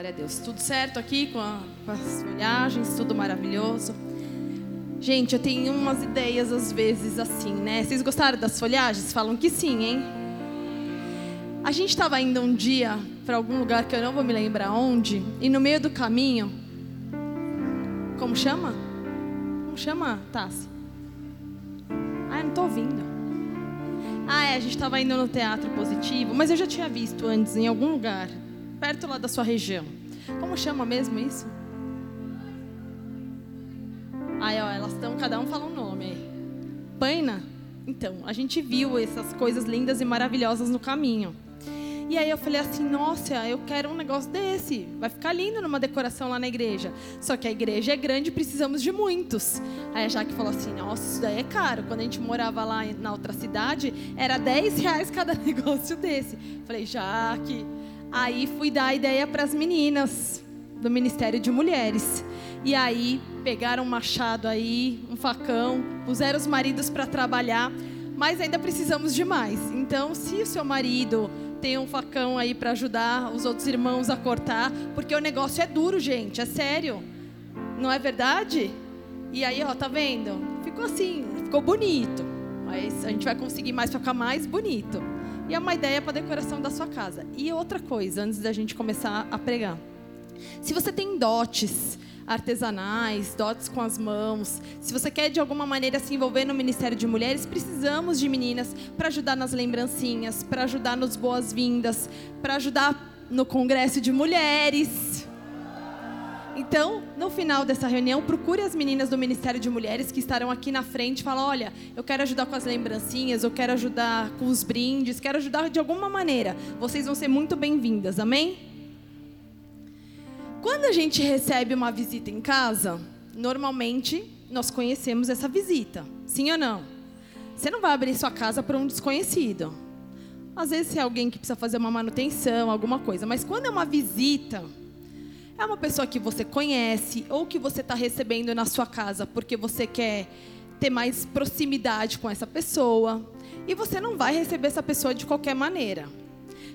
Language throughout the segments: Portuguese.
Glória a Deus. Tudo certo aqui com, a, com as folhagens, tudo maravilhoso. Gente, eu tenho umas ideias às vezes assim, né? Vocês gostaram das folhagens? Falam que sim, hein? A gente estava indo um dia para algum lugar que eu não vou me lembrar onde, e no meio do caminho, como chama? Como chama, Tassi? Ah, eu não tô ouvindo. Ah, é, a gente estava indo no Teatro Positivo, mas eu já tinha visto antes em algum lugar, perto lá da sua região. Como chama mesmo isso? Aí, ó, elas estão, cada um fala um nome aí. Paina? Então, a gente viu essas coisas lindas e maravilhosas no caminho. E aí eu falei assim, nossa, eu quero um negócio desse. Vai ficar lindo numa decoração lá na igreja. Só que a igreja é grande e precisamos de muitos. Aí a Jaque falou assim, nossa, isso daí é caro. Quando a gente morava lá na outra cidade, era 10 reais cada negócio desse. Falei, Jaque. Aí fui dar a ideia para as meninas do Ministério de Mulheres. E aí pegaram um machado aí, um facão, puseram os maridos para trabalhar, mas ainda precisamos de mais. Então, se o seu marido tem um facão aí para ajudar os outros irmãos a cortar, porque o negócio é duro, gente, é sério. Não é verdade? E aí, ó, tá vendo? Ficou assim, ficou bonito. Mas a gente vai conseguir mais ficar mais bonito. E é uma ideia para decoração da sua casa. E outra coisa, antes da gente começar a pregar. Se você tem dotes, artesanais, dotes com as mãos. Se você quer de alguma maneira se envolver no Ministério de Mulheres, precisamos de meninas para ajudar nas lembrancinhas, para ajudar nos boas-vindas, para ajudar no congresso de mulheres. Então, no final dessa reunião, procure as meninas do Ministério de Mulheres que estarão aqui na frente fala: "Olha, eu quero ajudar com as lembrancinhas, eu quero ajudar com os brindes, quero ajudar de alguma maneira. Vocês vão ser muito bem-vindas." Amém? Quando a gente recebe uma visita em casa, normalmente nós conhecemos essa visita. Sim ou não? Você não vai abrir sua casa para um desconhecido. Às vezes é alguém que precisa fazer uma manutenção, alguma coisa. Mas quando é uma visita, é uma pessoa que você conhece ou que você está recebendo na sua casa porque você quer ter mais proximidade com essa pessoa. E você não vai receber essa pessoa de qualquer maneira.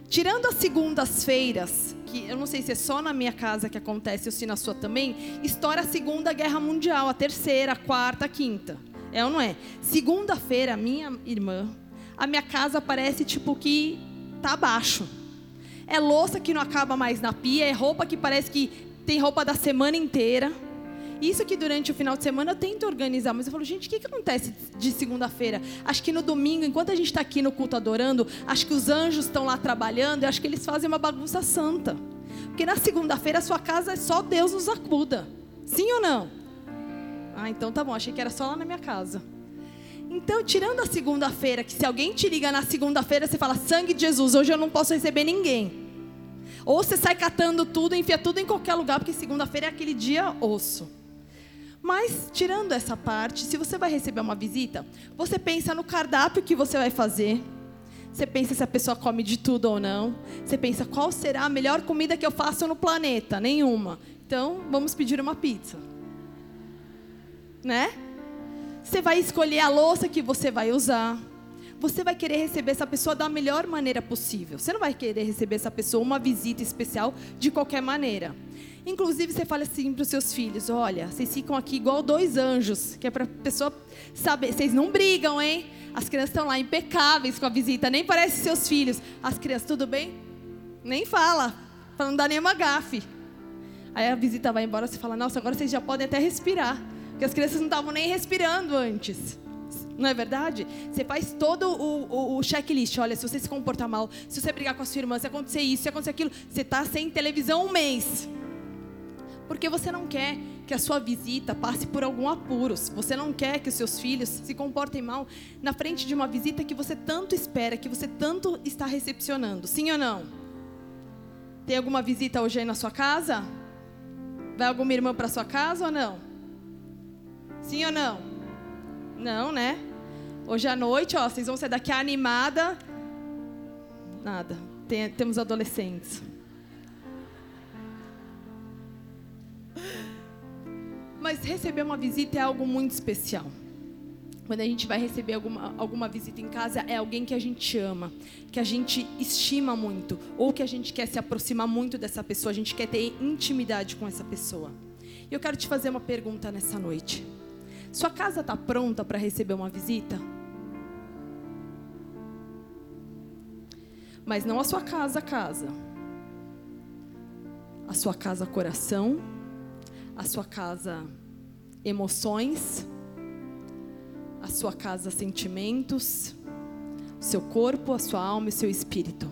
Tirando as segundas-feiras, que eu não sei se é só na minha casa que acontece ou se na sua também, estoura a Segunda Guerra Mundial, a terceira, a quarta, a quinta. É ou não é? Segunda-feira, minha irmã, a minha casa parece tipo que tá abaixo. É louça que não acaba mais na pia, é roupa que parece que tem roupa da semana inteira. Isso que durante o final de semana eu tento organizar, mas eu falo, gente, o que, que acontece de segunda-feira? Acho que no domingo, enquanto a gente está aqui no culto adorando, acho que os anjos estão lá trabalhando e acho que eles fazem uma bagunça santa. Porque na segunda-feira a sua casa é só Deus nos acuda. Sim ou não? Ah, então tá bom, achei que era só lá na minha casa. Então, tirando a segunda-feira, que se alguém te liga na segunda-feira, você fala, sangue de Jesus, hoje eu não posso receber ninguém. Ou você sai catando tudo, enfia tudo em qualquer lugar, porque segunda-feira é aquele dia osso. Mas, tirando essa parte, se você vai receber uma visita, você pensa no cardápio que você vai fazer. Você pensa se a pessoa come de tudo ou não. Você pensa qual será a melhor comida que eu faço no planeta? Nenhuma. Então, vamos pedir uma pizza. Né? Você vai escolher a louça que você vai usar. Você vai querer receber essa pessoa da melhor maneira possível. Você não vai querer receber essa pessoa uma visita especial de qualquer maneira. Inclusive, você fala assim para os seus filhos: olha, vocês ficam aqui igual dois anjos, que é para a pessoa saber. Vocês não brigam, hein? As crianças estão lá impecáveis com a visita, nem parecem seus filhos. As crianças, tudo bem? Nem fala, para não dar nenhuma gafe. Aí a visita vai embora, você fala: nossa, agora vocês já podem até respirar. Porque as crianças não estavam nem respirando antes. Não é verdade? Você faz todo o, o, o, checklist. Olha, se você se comportar mal, se você brigar com a sua irmã, se acontecer isso, se acontecer aquilo, você está sem televisão um mês. Porque você não quer que a sua visita passe por algum apuros. Você não quer que os seus filhos se comportem mal na frente de uma visita que você tanto espera, que você tanto está recepcionando. Sim ou não? Tem alguma visita hoje aí na sua casa? Vai alguma irmã para sua casa ou não? Sim ou não? Não, né? Hoje à noite, ó, vocês vão sair daqui animada. Nada. Tem, temos adolescentes. Mas receber uma visita é algo muito especial. quando a gente vai receber alguma, alguma visita em casa, é alguém que a gente ama, que a gente estima muito, ou que a gente quer se aproximar muito dessa pessoa, a gente quer ter intimidade com essa pessoa. E eu quero te fazer uma pergunta nessa noite. Sua casa está pronta para receber uma visita? Mas não a sua casa, casa. A sua casa, coração. A sua casa, emoções a sua casa sentimentos, seu corpo, a sua alma e seu espírito.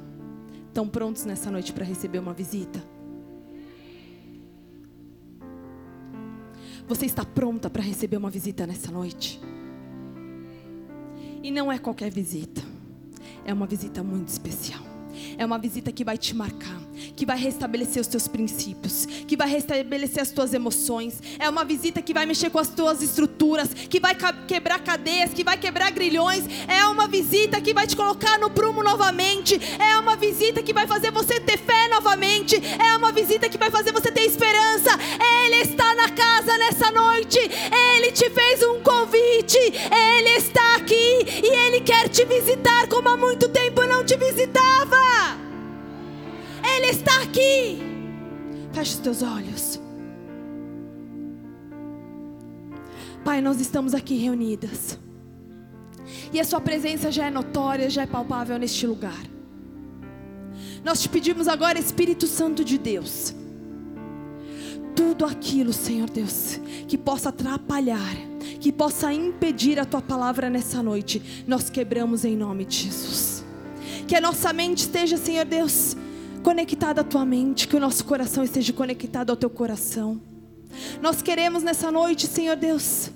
Estão prontos nessa noite para receber uma visita? Você está pronta para receber uma visita nessa noite? E não é qualquer visita, é uma visita muito especial. É uma visita que vai te marcar, que vai restabelecer os teus princípios, que vai restabelecer as tuas emoções. É uma visita que vai mexer com as tuas estruturas, que vai quebrar cadeias, que vai quebrar grilhões. É uma visita que vai te colocar no prumo novamente. É uma visita que vai fazer você ter fé novamente. É uma visita que vai fazer você ter esperança. Ele está na casa nessa noite. Ele te fez um convite. Ele está aqui e ele quer te visitar como há muito tempo não te visitava. Ele está aqui. Feche os teus olhos. Pai, nós estamos aqui reunidas. E a Sua presença já é notória, já é palpável neste lugar. Nós te pedimos agora, Espírito Santo de Deus, tudo aquilo, Senhor Deus, que possa atrapalhar, que possa impedir a Tua palavra nessa noite, nós quebramos em nome de Jesus. Que a nossa mente esteja, Senhor Deus, conectada à tua mente, que o nosso coração esteja conectado ao teu coração. Nós queremos nessa noite, Senhor Deus,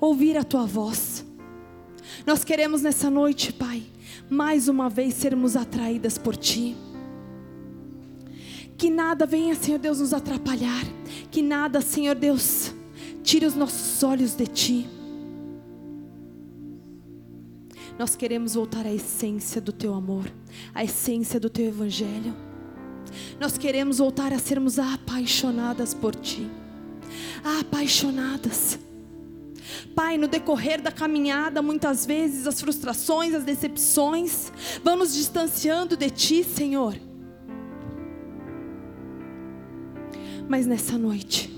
ouvir a tua voz. Nós queremos nessa noite, Pai, mais uma vez sermos atraídas por ti. Que nada venha, Senhor Deus, nos atrapalhar. Que nada, Senhor Deus, tire os nossos olhos de ti. Nós queremos voltar à essência do teu amor, à essência do teu evangelho. Nós queremos voltar a sermos apaixonadas por Ti. Apaixonadas. Pai, no decorrer da caminhada, muitas vezes as frustrações, as decepções vão nos distanciando de Ti, Senhor. Mas nessa noite,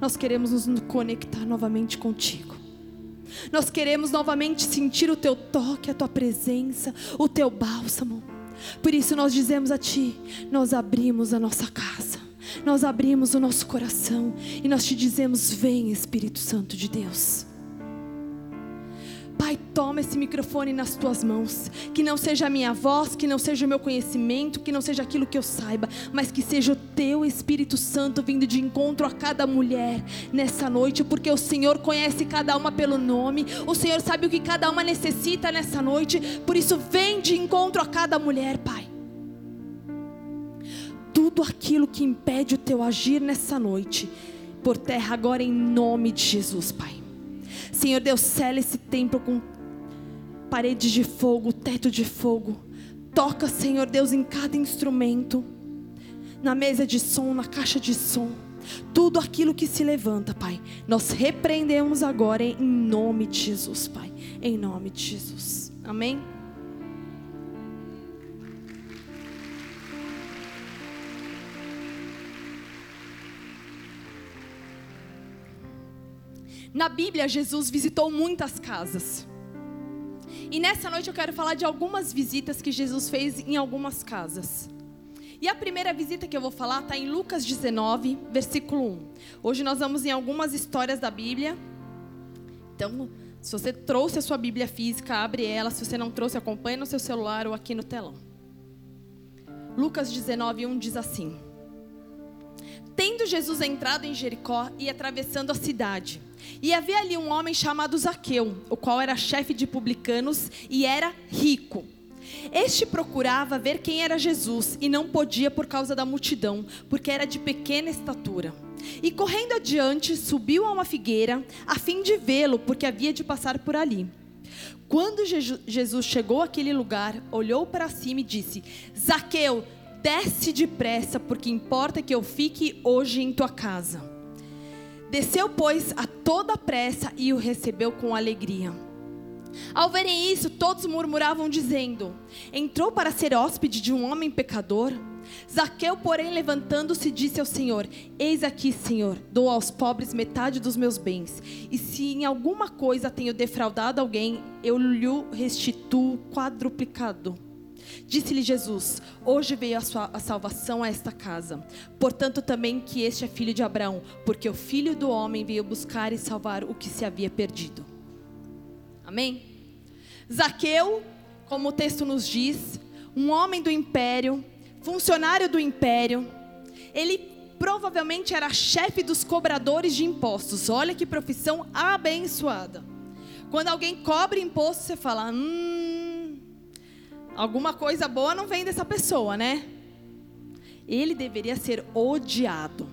nós queremos nos conectar novamente contigo. Nós queremos novamente sentir o Teu toque, a Tua presença, o Teu bálsamo. Por isso nós dizemos a Ti: nós abrimos a nossa casa, nós abrimos o nosso coração e nós te dizemos: Vem, Espírito Santo de Deus. Pai, toma esse microfone nas tuas mãos. Que não seja a minha voz, que não seja o meu conhecimento, que não seja aquilo que eu saiba, mas que seja o teu Espírito Santo vindo de encontro a cada mulher nessa noite, porque o Senhor conhece cada uma pelo nome, o Senhor sabe o que cada uma necessita nessa noite, por isso vem de encontro a cada mulher, Pai. Tudo aquilo que impede o teu agir nessa noite, por terra agora em nome de Jesus, Pai. Senhor Deus, cela esse templo com paredes de fogo, teto de fogo. Toca, Senhor Deus, em cada instrumento, na mesa de som, na caixa de som. Tudo aquilo que se levanta, Pai, nós repreendemos agora em nome de Jesus, Pai. Em nome de Jesus. Amém? Na Bíblia, Jesus visitou muitas casas. E nessa noite eu quero falar de algumas visitas que Jesus fez em algumas casas. E a primeira visita que eu vou falar está em Lucas 19, versículo 1. Hoje nós vamos em algumas histórias da Bíblia. Então, se você trouxe a sua Bíblia física, abre ela. Se você não trouxe, acompanhe no seu celular ou aqui no telão. Lucas 19, 1 diz assim: Tendo Jesus entrado em Jericó e atravessando a cidade, e havia ali um homem chamado Zaqueu, o qual era chefe de publicanos e era rico. Este procurava ver quem era Jesus e não podia por causa da multidão, porque era de pequena estatura. E correndo adiante, subiu a uma figueira, a fim de vê-lo, porque havia de passar por ali. Quando Jesus chegou àquele lugar, olhou para cima e disse: Zaqueu, desce depressa, porque importa que eu fique hoje em tua casa. Desceu, pois, a toda pressa e o recebeu com alegria. Ao verem isso, todos murmuravam, dizendo: Entrou para ser hóspede de um homem pecador? Zaqueu, porém, levantando-se, disse ao Senhor: Eis aqui, Senhor, dou aos pobres metade dos meus bens. E se em alguma coisa tenho defraudado alguém, eu lhe restituo quadruplicado. Disse-lhe Jesus: Hoje veio a, sua, a salvação a esta casa. Portanto, também que este é filho de Abraão, porque o filho do homem veio buscar e salvar o que se havia perdido. Amém? Zaqueu, como o texto nos diz, um homem do império, funcionário do império, ele provavelmente era chefe dos cobradores de impostos. Olha que profissão abençoada. Quando alguém cobra imposto, você fala: hum, alguma coisa boa não vem dessa pessoa, né? Ele deveria ser odiado.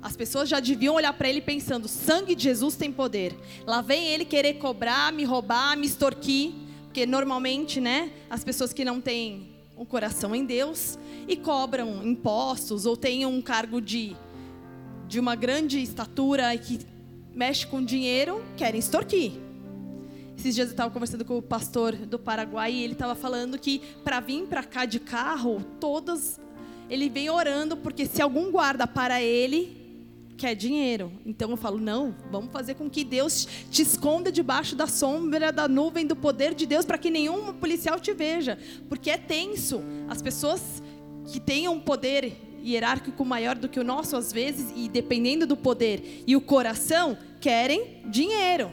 As pessoas já deviam olhar para ele pensando: sangue de Jesus tem poder. Lá vem ele querer cobrar, me roubar, me extorquir. Porque normalmente, né, as pessoas que não têm um coração em Deus e cobram impostos ou têm um cargo de, de uma grande estatura e que mexe com dinheiro, querem extorquir. Esses dias eu estava conversando com o pastor do Paraguai e ele estava falando que para vir para cá de carro, todas ele vem orando porque se algum guarda para ele, quer dinheiro. Então eu falo: não, vamos fazer com que Deus te esconda debaixo da sombra da nuvem do poder de Deus para que nenhum policial te veja, porque é tenso. As pessoas que têm um poder hierárquico maior do que o nosso às vezes e dependendo do poder e o coração querem dinheiro.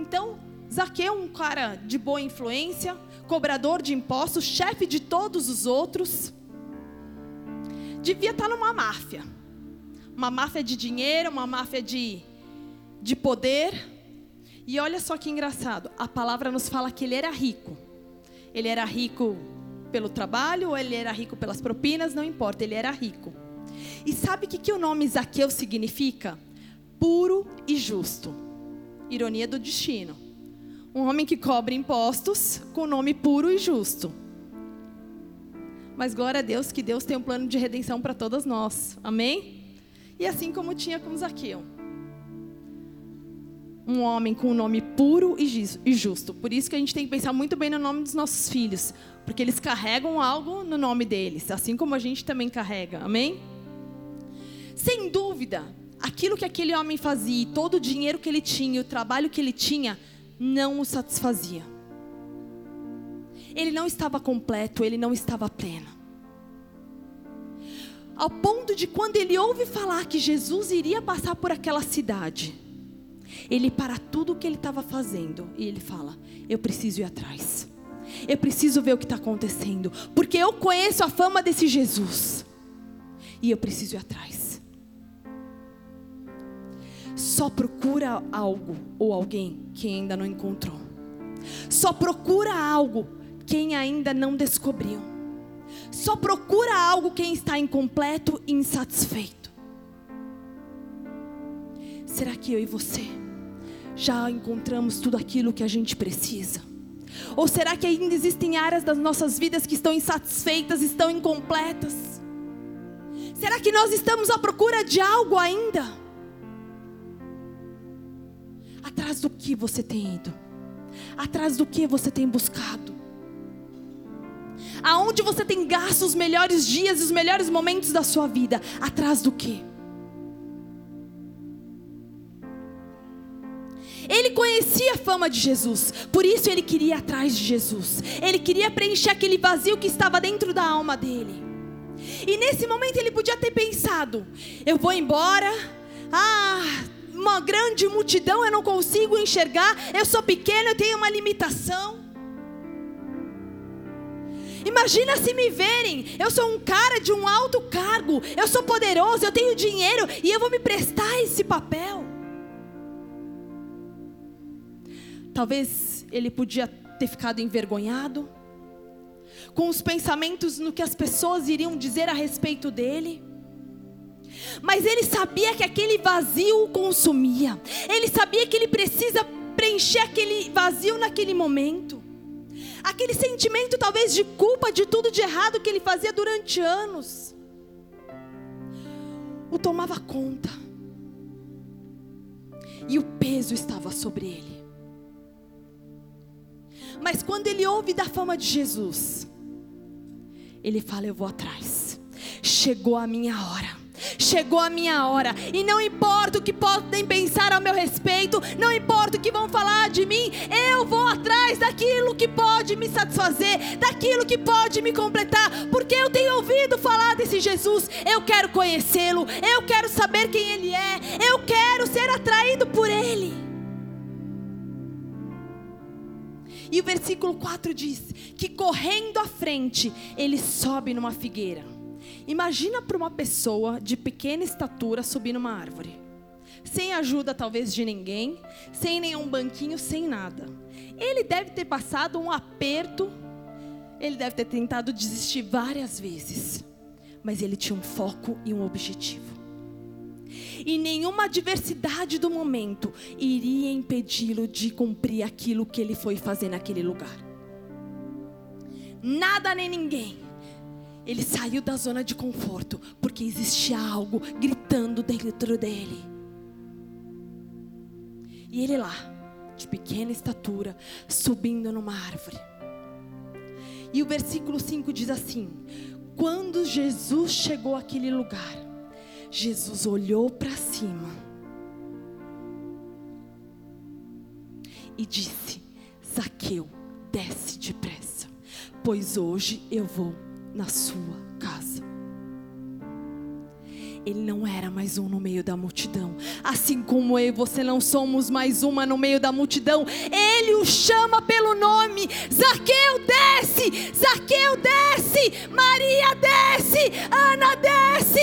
Então Zaqueu, um cara de boa influência, cobrador de impostos, chefe de todos os outros, devia estar numa máfia uma máfia de dinheiro, uma máfia de, de poder. E olha só que engraçado, a palavra nos fala que ele era rico. Ele era rico pelo trabalho ou ele era rico pelas propinas, não importa, ele era rico. E sabe o que, que o nome Zaqueu significa? Puro e justo. Ironia do destino. Um homem que cobre impostos com nome puro e justo. Mas glória a Deus que Deus tem um plano de redenção para todas nós. Amém? E assim como tinha com Zaqueu. Um homem com um nome puro e justo. Por isso que a gente tem que pensar muito bem no nome dos nossos filhos. Porque eles carregam algo no nome deles. Assim como a gente também carrega. Amém? Sem dúvida, aquilo que aquele homem fazia, todo o dinheiro que ele tinha, o trabalho que ele tinha, não o satisfazia. Ele não estava completo, ele não estava pleno. Ao ponto de quando ele ouve falar que Jesus iria passar por aquela cidade, ele para tudo o que ele estava fazendo e ele fala: Eu preciso ir atrás. Eu preciso ver o que está acontecendo. Porque eu conheço a fama desse Jesus. E eu preciso ir atrás. Só procura algo ou alguém que ainda não encontrou. Só procura algo quem ainda não descobriu. Só procura algo quem está incompleto e insatisfeito. Será que eu e você já encontramos tudo aquilo que a gente precisa? Ou será que ainda existem áreas das nossas vidas que estão insatisfeitas, estão incompletas? Será que nós estamos à procura de algo ainda? Atrás do que você tem ido? Atrás do que você tem buscado? Aonde você tem gasto os melhores dias e os melhores momentos da sua vida? Atrás do quê? Ele conhecia a fama de Jesus, por isso ele queria ir atrás de Jesus. Ele queria preencher aquele vazio que estava dentro da alma dele. E nesse momento ele podia ter pensado: eu vou embora, ah, uma grande multidão eu não consigo enxergar, eu sou pequeno, eu tenho uma limitação. Imagina se me verem, eu sou um cara de um alto cargo, eu sou poderoso, eu tenho dinheiro e eu vou me prestar esse papel. Talvez ele podia ter ficado envergonhado, com os pensamentos no que as pessoas iriam dizer a respeito dele. Mas ele sabia que aquele vazio o consumia. Ele sabia que ele precisa preencher aquele vazio naquele momento aquele sentimento talvez de culpa de tudo de errado que ele fazia durante anos, o tomava conta, e o peso estava sobre ele. Mas quando ele ouve da fama de Jesus, ele fala: Eu vou atrás. Chegou a minha hora. Chegou a minha hora, e não importa o que podem pensar ao meu respeito, não importa o que vão falar de mim, eu vou atrás daquilo que pode me satisfazer, daquilo que pode me completar, porque eu tenho ouvido falar desse Jesus, eu quero conhecê-lo, eu quero saber quem ele é, eu quero ser atraído por ele. E o versículo 4 diz que correndo à frente, ele sobe numa figueira. Imagina para uma pessoa de pequena estatura subir numa árvore. Sem ajuda talvez de ninguém, sem nenhum banquinho, sem nada. Ele deve ter passado um aperto, ele deve ter tentado desistir várias vezes. Mas ele tinha um foco e um objetivo. E nenhuma adversidade do momento iria impedi-lo de cumprir aquilo que ele foi fazer naquele lugar. Nada nem ninguém ele saiu da zona de conforto porque existia algo gritando dentro dele. E ele lá, de pequena estatura, subindo numa árvore. E o versículo 5 diz assim: Quando Jesus chegou àquele lugar, Jesus olhou para cima e disse: Zaqueu, desce depressa, pois hoje eu vou na sua casa. Ele não era mais um no meio da multidão. Assim como eu e você não somos mais uma no meio da multidão. Ele o chama pelo nome. Zaqueu desce! Zaqueu desce! Maria desce! Ana desce!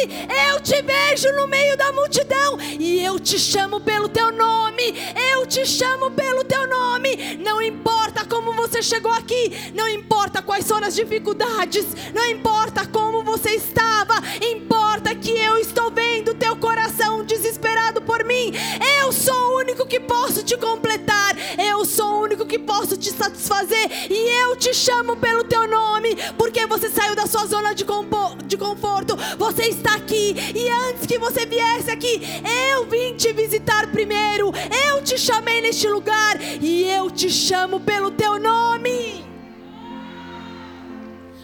Eu te vejo no meio da multidão e eu te chamo pelo teu nome. Eu te chamo pelo teu nome. Não importa como você chegou aqui, não importa quais são as dificuldades, não importa como você estava, importa que eu estou vendo teu coração desesperado por mim. Eu sou o único que posso te completar. Eu sou o único que posso te satisfazer. E eu te chamo pelo teu nome, porque você saiu da sua zona de, de conforto. Você está aqui. E antes que você viesse aqui, eu vim te visitar primeiro. Eu te chamei neste lugar. E eu te chamo pelo teu nome.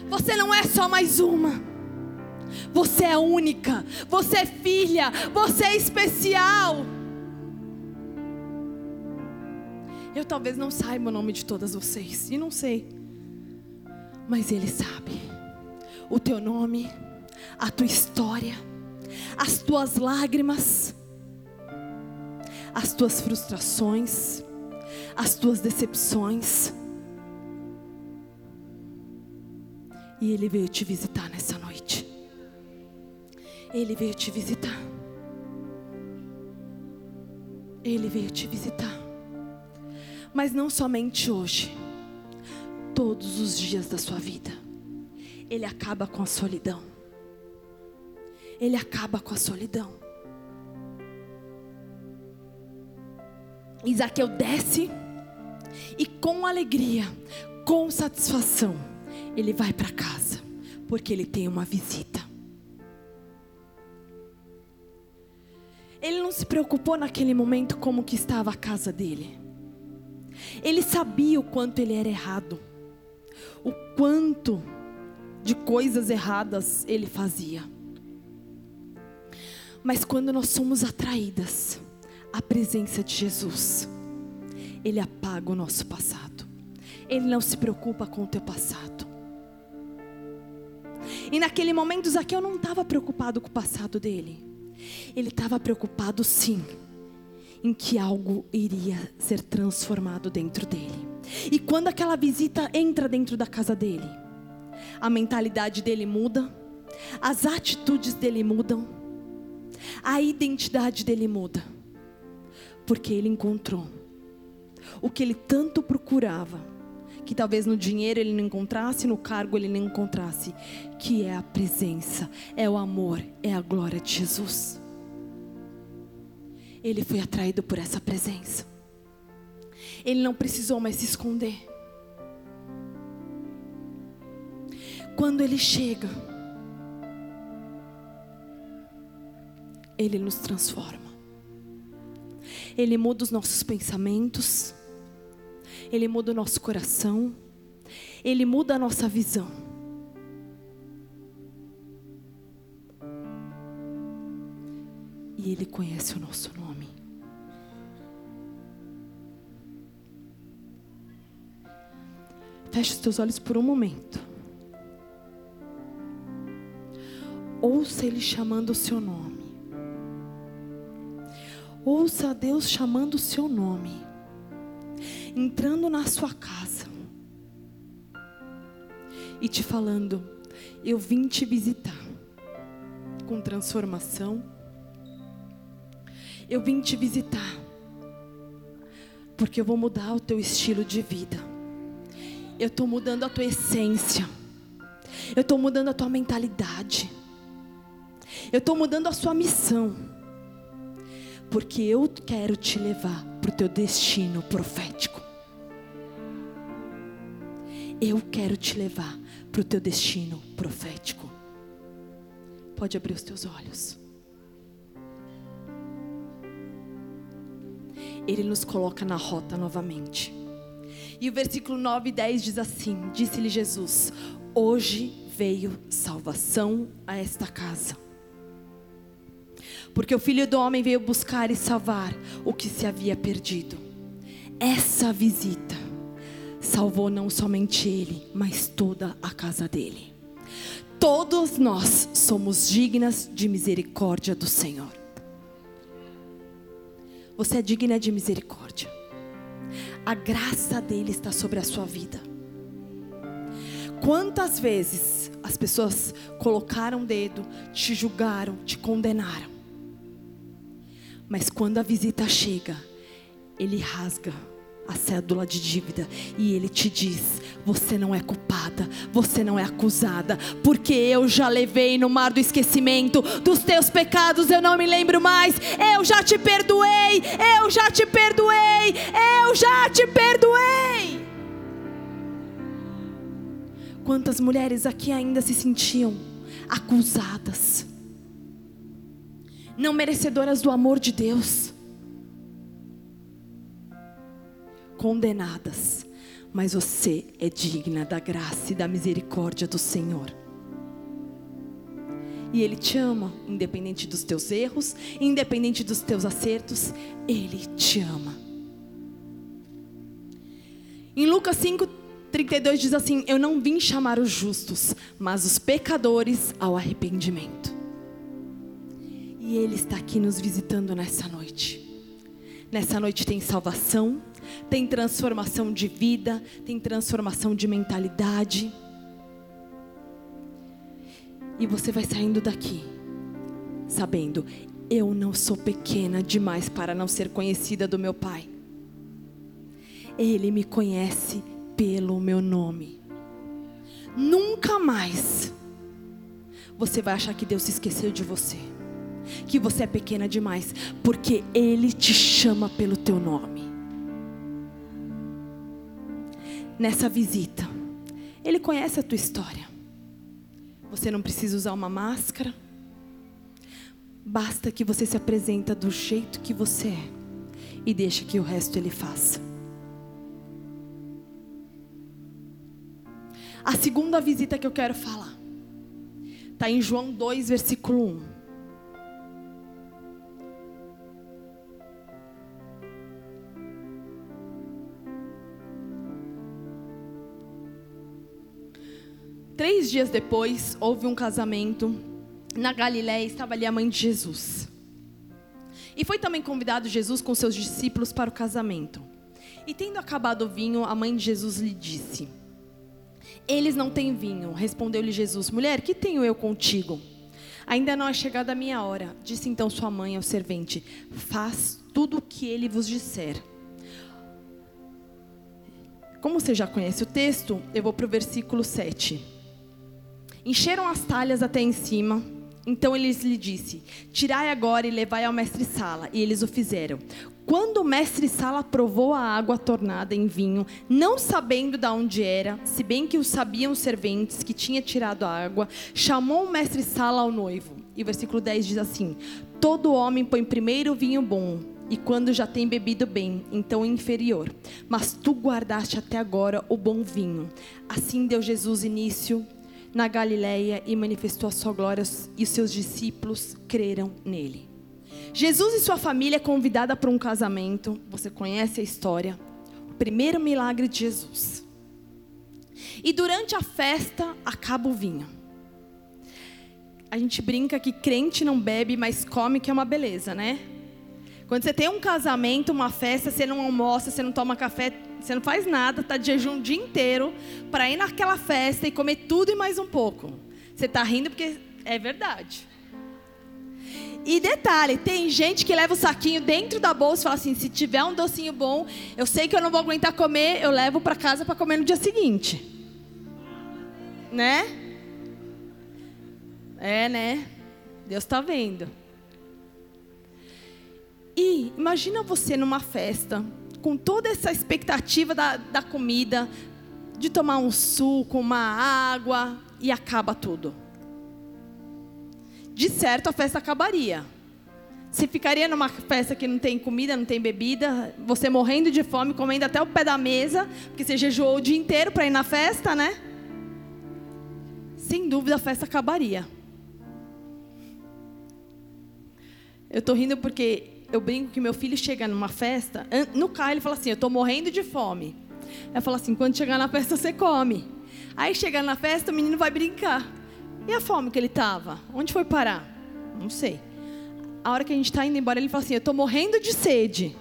Você não é só mais uma. Você é única, você é filha, você é especial. Eu talvez não saiba o nome de todas vocês, e não sei, mas Ele sabe o teu nome, a tua história, as tuas lágrimas, as tuas frustrações, as tuas decepções. E Ele veio te visitar nessa noite. Ele veio te visitar. Ele veio te visitar. Mas não somente hoje, todos os dias da sua vida. Ele acaba com a solidão. Ele acaba com a solidão. Isaqueu desce e com alegria, com satisfação, ele vai para casa, porque ele tem uma visita. Ele não se preocupou naquele momento como que estava a casa dele. Ele sabia o quanto ele era errado. O quanto de coisas erradas ele fazia. Mas quando nós somos atraídas à presença de Jesus, ele apaga o nosso passado. Ele não se preocupa com o teu passado. E naquele momento Zaqueu não estava preocupado com o passado dele. Ele estava preocupado sim em que algo iria ser transformado dentro dele. E quando aquela visita entra dentro da casa dele, a mentalidade dele muda, as atitudes dele mudam, a identidade dele muda, porque ele encontrou o que ele tanto procurava, que talvez no dinheiro ele não encontrasse, no cargo ele não encontrasse, que é a presença, é o amor, é a glória de Jesus. Ele foi atraído por essa presença. Ele não precisou mais se esconder. Quando ele chega, ele nos transforma. Ele muda os nossos pensamentos. Ele muda o nosso coração, Ele muda a nossa visão. E Ele conhece o nosso nome. Feche os teus olhos por um momento. Ouça Ele chamando o seu nome. Ouça Deus chamando o seu nome. Entrando na sua casa. E te falando: Eu vim te visitar. Com transformação. Eu vim te visitar. Porque eu vou mudar o teu estilo de vida. Eu estou mudando a tua essência. Eu estou mudando a tua mentalidade. Eu estou mudando a sua missão. Porque eu quero te levar para o teu destino profético. Eu quero te levar para o teu destino profético. Pode abrir os teus olhos. Ele nos coloca na rota novamente. E o versículo 9 e 10 diz assim: Disse-lhe Jesus: Hoje veio salvação a esta casa. Porque o filho do homem veio buscar e salvar o que se havia perdido. Essa visita salvou não somente ele, mas toda a casa dele. Todos nós somos dignas de misericórdia do Senhor. Você é digna de misericórdia a graça dele está sobre a sua vida. Quantas vezes as pessoas colocaram o dedo, te julgaram, te condenaram. Mas quando a visita chega, ele rasga a cédula de dívida e ele te diz: Você não é culpada, você não é acusada, porque eu já levei no mar do esquecimento dos teus pecados, eu não me lembro mais. Eu já te perdoei, eu já te perdoei, eu já te perdoei. Quantas mulheres aqui ainda se sentiam acusadas, não merecedoras do amor de Deus? Condenadas, mas você é digna da graça e da misericórdia do Senhor. E Ele te ama, independente dos teus erros, independente dos teus acertos, Ele te ama. Em Lucas 5, 32 diz assim: Eu não vim chamar os justos, mas os pecadores ao arrependimento. E Ele está aqui nos visitando nessa noite. Nessa noite tem salvação, tem transformação de vida, tem transformação de mentalidade. E você vai saindo daqui, sabendo, eu não sou pequena demais para não ser conhecida do meu Pai. Ele me conhece pelo meu nome. Nunca mais você vai achar que Deus se esqueceu de você, que você é pequena demais, porque Ele te chama pelo teu nome. Nessa visita. Ele conhece a tua história. Você não precisa usar uma máscara. Basta que você se apresenta do jeito que você é e deixa que o resto ele faça. A segunda visita que eu quero falar está em João 2, versículo 1. Três dias depois, houve um casamento na Galiléia, estava ali a mãe de Jesus. E foi também convidado Jesus com seus discípulos para o casamento. E tendo acabado o vinho, a mãe de Jesus lhe disse: Eles não têm vinho. Respondeu-lhe Jesus: Mulher, que tenho eu contigo? Ainda não é chegada a minha hora. Disse então sua mãe ao servente: Faz tudo o que ele vos disser. Como você já conhece o texto, eu vou para o versículo 7. Encheram as talhas até em cima. Então eles lhe disse: Tirai agora e levai ao mestre Sala. E eles o fizeram. Quando o mestre Sala provou a água tornada em vinho, não sabendo de onde era, se bem que o sabiam os serventes que tinha tirado a água, chamou o mestre Sala ao noivo. E o versículo 10 diz assim: Todo homem põe primeiro o vinho bom, e quando já tem bebido bem, então inferior. Mas tu guardaste até agora o bom vinho. Assim deu Jesus início na Galileia e manifestou a sua glória e os seus discípulos creram nele. Jesus e sua família é convidada para um casamento. Você conhece a história? O primeiro milagre de Jesus. E durante a festa acaba o vinho. A gente brinca que crente não bebe, mas come, que é uma beleza, né? Quando você tem um casamento, uma festa, você não almoça, você não toma café, você não faz nada, está de jejum o dia inteiro para ir naquela festa e comer tudo e mais um pouco. Você está rindo porque é verdade. E detalhe, tem gente que leva o saquinho dentro da bolsa e fala assim: se tiver um docinho bom, eu sei que eu não vou aguentar comer, eu levo para casa para comer no dia seguinte. Né? É, né? Deus está vendo. E imagina você numa festa, com toda essa expectativa da, da comida, de tomar um suco, uma água, e acaba tudo. De certo, a festa acabaria. Você ficaria numa festa que não tem comida, não tem bebida, você morrendo de fome, comendo até o pé da mesa, porque você jejuou o dia inteiro para ir na festa, né? Sem dúvida a festa acabaria. Eu estou rindo porque eu brinco que meu filho chega numa festa, no carro ele fala assim: Eu estou morrendo de fome. Eu falo assim: Quando chegar na festa, você come. Aí chega na festa, o menino vai brincar. E a fome que ele estava? Onde foi parar? Não sei. A hora que a gente está indo embora, ele fala assim: Eu estou morrendo de sede.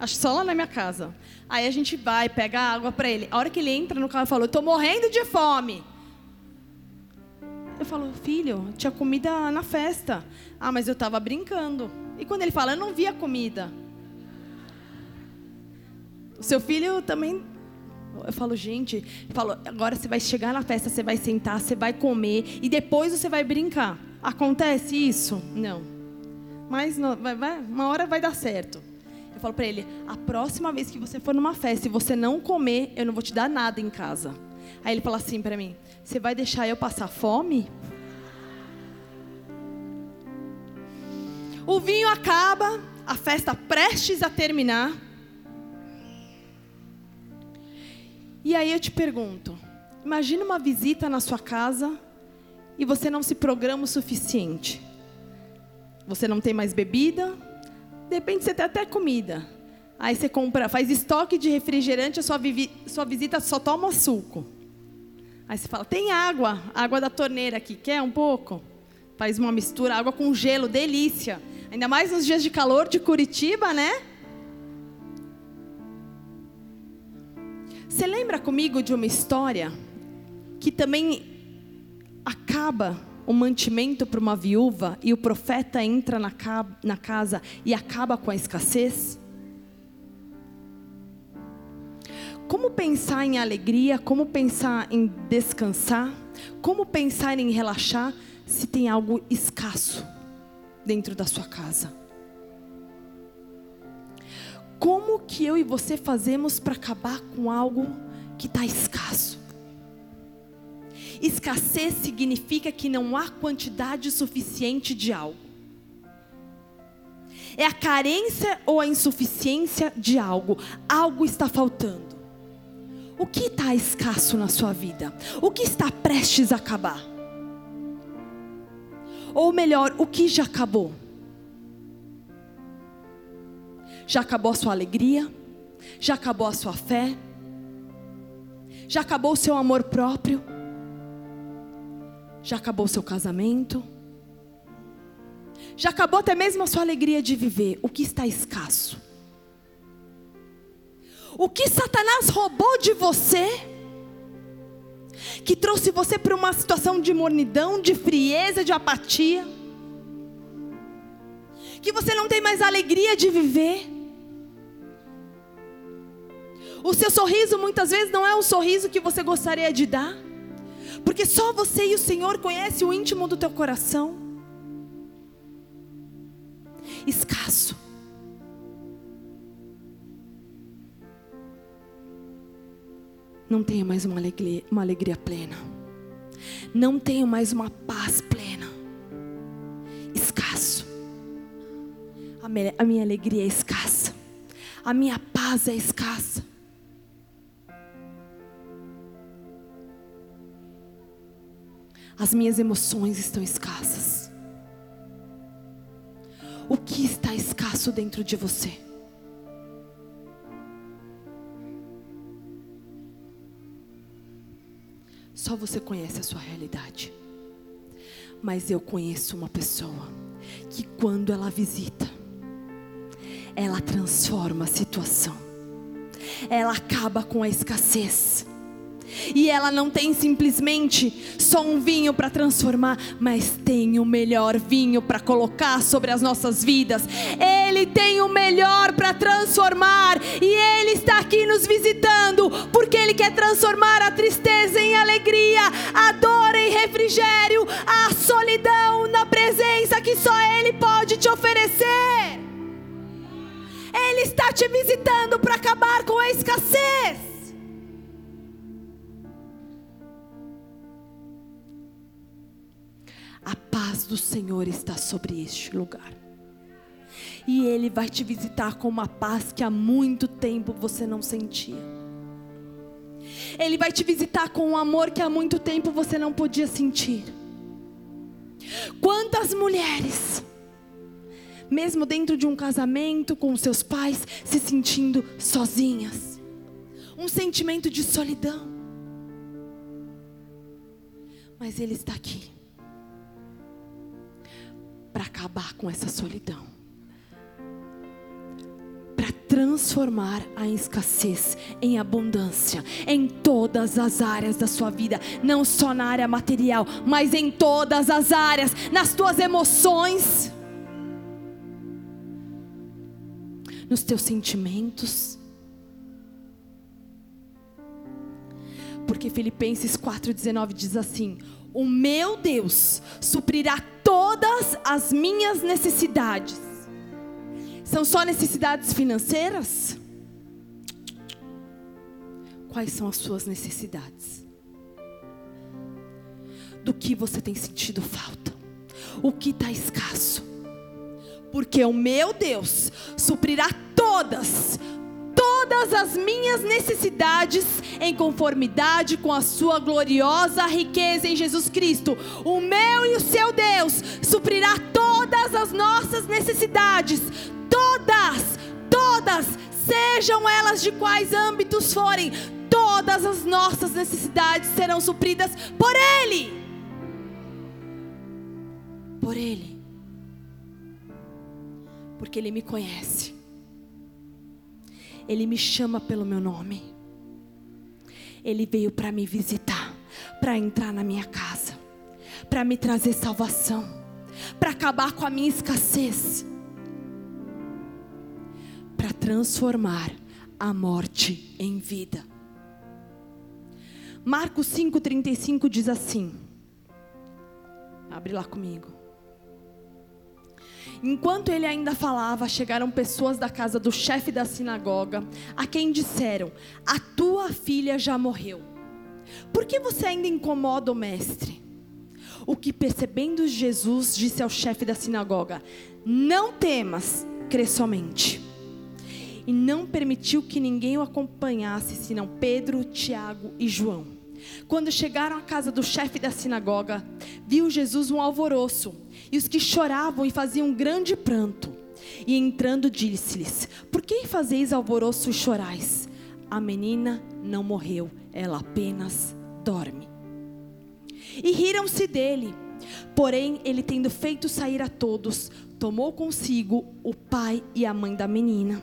Acho só lá na minha casa. Aí a gente vai, pega água para ele. A hora que ele entra no carro, ele falou: Estou morrendo de fome. Eu falo: Filho, tinha comida na festa. Ah, mas eu estava brincando. E quando ele fala, eu não vi a comida. O seu filho também. Eu falo, gente, eu falo, agora você vai chegar na festa, você vai sentar, você vai comer e depois você vai brincar. Acontece isso? Não. Mas não, vai, vai, uma hora vai dar certo. Eu falo para ele: a próxima vez que você for numa festa e você não comer, eu não vou te dar nada em casa. Aí ele fala assim para mim: você vai deixar eu passar fome? O vinho acaba, a festa prestes a terminar. E aí eu te pergunto: imagina uma visita na sua casa e você não se programa o suficiente. Você não tem mais bebida, de repente você tem até comida. Aí você compra, faz estoque de refrigerante, a sua, sua visita só toma suco. Aí você fala: tem água, água da torneira aqui, quer um pouco? Faz uma mistura, água com gelo, delícia. Ainda mais nos dias de calor de Curitiba, né? Você lembra comigo de uma história que também acaba o mantimento para uma viúva e o profeta entra na, na casa e acaba com a escassez? Como pensar em alegria? Como pensar em descansar? Como pensar em relaxar se tem algo escasso? dentro da sua casa. Como que eu e você fazemos para acabar com algo que está escasso? Escassez significa que não há quantidade suficiente de algo. É a carência ou a insuficiência de algo. Algo está faltando. O que está escasso na sua vida? O que está prestes a acabar? Ou melhor, o que já acabou? Já acabou a sua alegria? Já acabou a sua fé? Já acabou o seu amor próprio? Já acabou o seu casamento? Já acabou até mesmo a sua alegria de viver? O que está escasso? O que Satanás roubou de você? Que trouxe você para uma situação de mornidão, de frieza, de apatia, que você não tem mais alegria de viver. O seu sorriso muitas vezes não é o sorriso que você gostaria de dar, porque só você e o Senhor conhecem o íntimo do teu coração. Escasso. Não tenho mais uma alegria, uma alegria plena. Não tenho mais uma paz plena. Escasso. a minha alegria é escassa, a minha paz é escassa. As minhas emoções estão escassas. O que está escasso dentro de você? Só você conhece a sua realidade. Mas eu conheço uma pessoa que, quando ela visita, ela transforma a situação, ela acaba com a escassez. E ela não tem simplesmente só um vinho para transformar, mas tem o melhor vinho para colocar sobre as nossas vidas. Ele tem o melhor para transformar, e Ele está aqui nos visitando, porque Ele quer transformar a tristeza em alegria, a dor em refrigério, a solidão na presença que só Ele pode te oferecer. Ele está te visitando para acabar com a escassez. A paz do Senhor está sobre este lugar. E Ele vai te visitar com uma paz que há muito tempo você não sentia. Ele vai te visitar com um amor que há muito tempo você não podia sentir. Quantas mulheres, mesmo dentro de um casamento com seus pais, se sentindo sozinhas, um sentimento de solidão. Mas Ele está aqui para acabar com essa solidão, para transformar a escassez em abundância em todas as áreas da sua vida, não só na área material, mas em todas as áreas, nas tuas emoções, nos teus sentimentos. Porque Filipenses 4,19 diz assim: O meu Deus suprirá todas as minhas necessidades. São só necessidades financeiras? Quais são as suas necessidades? Do que você tem sentido falta? O que está escasso? Porque o meu Deus suprirá todas, todas as minhas necessidades em conformidade com a sua gloriosa riqueza em Jesus Cristo. O meu e o seu Deus suprirá todas as nossas necessidades, todas, todas, sejam elas de quais âmbitos forem, todas as nossas necessidades serão supridas por Ele. Por Ele. Porque Ele me conhece. Ele me chama pelo meu nome. Ele veio para me visitar, para entrar na minha casa, para me trazer salvação, para acabar com a minha escassez, para transformar a morte em vida. Marcos 5,35 diz assim: abre lá comigo. Enquanto ele ainda falava, chegaram pessoas da casa do chefe da sinagoga, a quem disseram: A tua filha já morreu. Por que você ainda incomoda o mestre? O que percebendo Jesus disse ao chefe da sinagoga: Não temas, crê somente. E não permitiu que ninguém o acompanhasse, senão Pedro, Tiago e João. Quando chegaram à casa do chefe da sinagoga, viu Jesus um alvoroço, e os que choravam e faziam um grande pranto. E entrando, disse-lhes: Por que fazeis alvoroço e chorais? A menina não morreu, ela apenas dorme. E riram-se dele. Porém, ele tendo feito sair a todos, tomou consigo o pai e a mãe da menina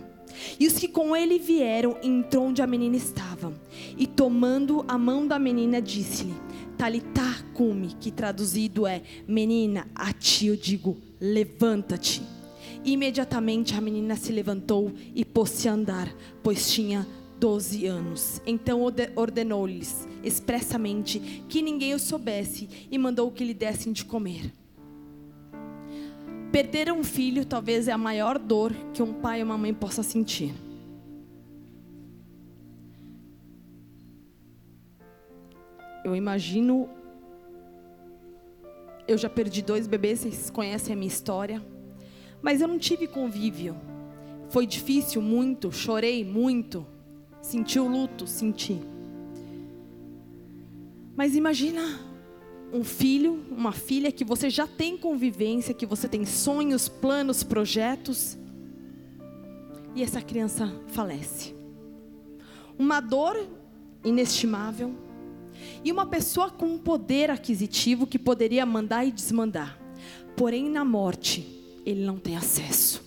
e os que com ele vieram entrou onde a menina estava. E tomando a mão da menina, disse-lhe: Talitá cumi, que traduzido é: Menina, a ti eu digo, levanta-te. Imediatamente a menina se levantou e pôs-se a andar, pois tinha doze anos. Então ordenou-lhes expressamente que ninguém o soubesse e mandou que lhe dessem de comer. Perder um filho talvez é a maior dor que um pai ou uma mãe possa sentir. Eu imagino. Eu já perdi dois bebês, vocês conhecem a minha história. Mas eu não tive convívio. Foi difícil muito, chorei muito, senti o luto, senti. Mas imagina um filho, uma filha que você já tem convivência, que você tem sonhos, planos, projetos, e essa criança falece. Uma dor inestimável e uma pessoa com um poder aquisitivo que poderia mandar e desmandar. Porém, na morte, ele não tem acesso.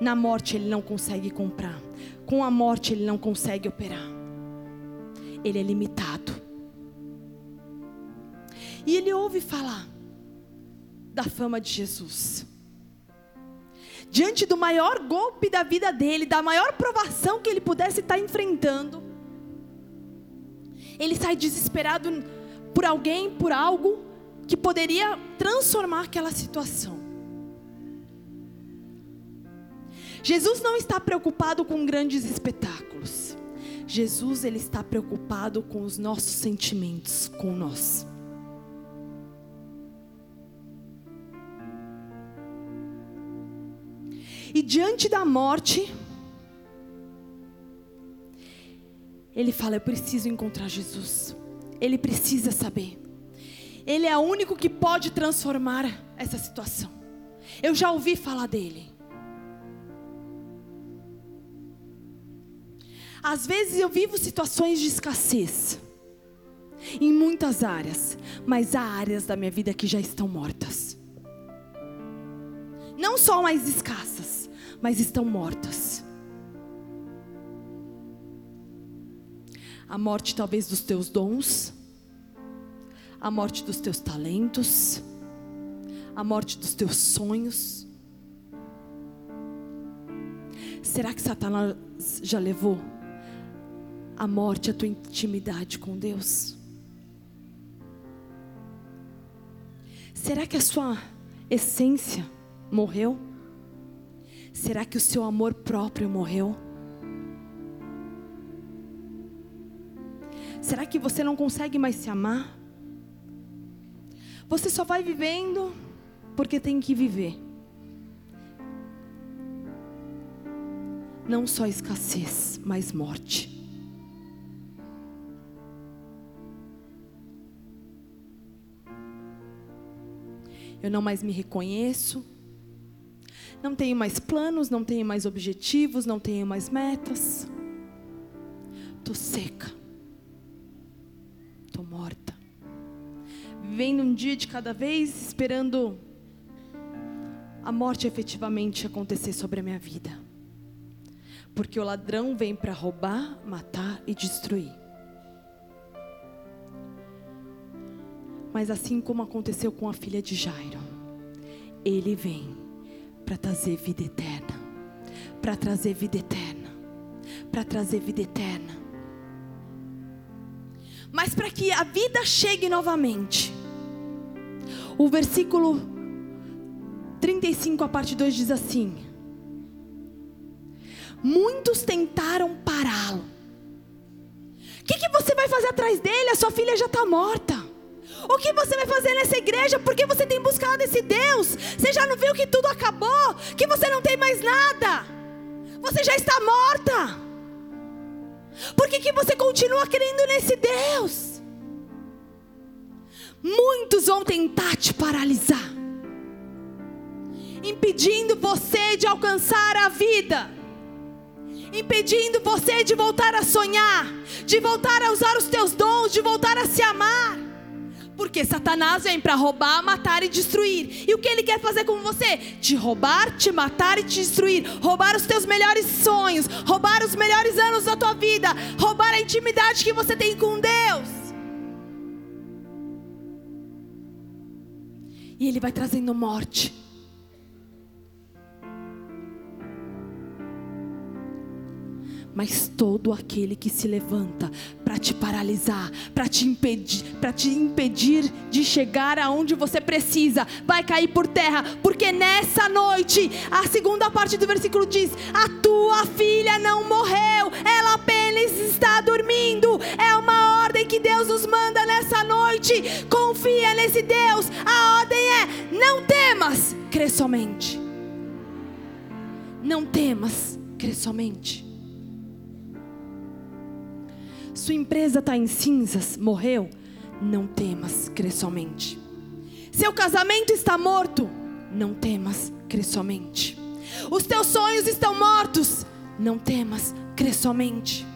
Na morte, ele não consegue comprar. Com a morte, ele não consegue operar. Ele é limitado. E ele ouve falar da fama de Jesus. Diante do maior golpe da vida dele, da maior provação que ele pudesse estar enfrentando, ele sai desesperado por alguém, por algo que poderia transformar aquela situação. Jesus não está preocupado com grandes espetáculos. Jesus ele está preocupado com os nossos sentimentos, com nós. E diante da morte, ele fala: Eu preciso encontrar Jesus. Ele precisa saber. Ele é o único que pode transformar essa situação. Eu já ouvi falar dele. Às vezes eu vivo situações de escassez em muitas áreas, mas há áreas da minha vida que já estão mortas. Não só mais escassas, mas estão mortas. A morte talvez dos teus dons, a morte dos teus talentos, a morte dos teus sonhos. Será que Satanás já levou a morte a tua intimidade com Deus? Será que a sua essência morreu? Será que o seu amor próprio morreu? Será que você não consegue mais se amar? Você só vai vivendo porque tem que viver. Não só escassez, mas morte. Eu não mais me reconheço. Não tenho mais planos, não tenho mais objetivos, não tenho mais metas. Estou seca. Vivendo um dia de cada vez, esperando a morte efetivamente acontecer sobre a minha vida. Porque o ladrão vem para roubar, matar e destruir. Mas assim como aconteceu com a filha de Jairo, ele vem para trazer vida eterna, para trazer vida eterna, para trazer vida eterna. Mas para que a vida chegue novamente, o versículo 35, a parte 2 diz assim: Muitos tentaram pará-lo. O que, que você vai fazer atrás dele? A sua filha já está morta. O que você vai fazer nessa igreja? Porque você tem buscado esse Deus? Você já não viu que tudo acabou? Que você não tem mais nada? Você já está morta? Por que, que você continua crendo nesse Deus? Muitos vão tentar te paralisar, impedindo você de alcançar a vida, impedindo você de voltar a sonhar, de voltar a usar os teus dons, de voltar a se amar. Porque Satanás vem para roubar, matar e destruir. E o que ele quer fazer com você? Te roubar, te matar e te destruir. Roubar os teus melhores sonhos, roubar os melhores anos da tua vida, roubar a intimidade que você tem com Deus. E ele vai trazendo morte. Mas todo aquele que se levanta para te paralisar, para te impedir, para te impedir de chegar aonde você precisa, vai cair por terra, porque nessa noite, a segunda parte do versículo diz: "A tua filha não morreu, ela apenas está dormindo". É uma ordem que Deus nos manda nessa noite. Confia nesse Deus. A ordem é: não temas, crê somente. Não temas, crê somente. Sua empresa está em cinzas, morreu? Não temas, crê somente. Seu casamento está morto? Não temas, crê somente. Os teus sonhos estão mortos? Não temas, crê somente.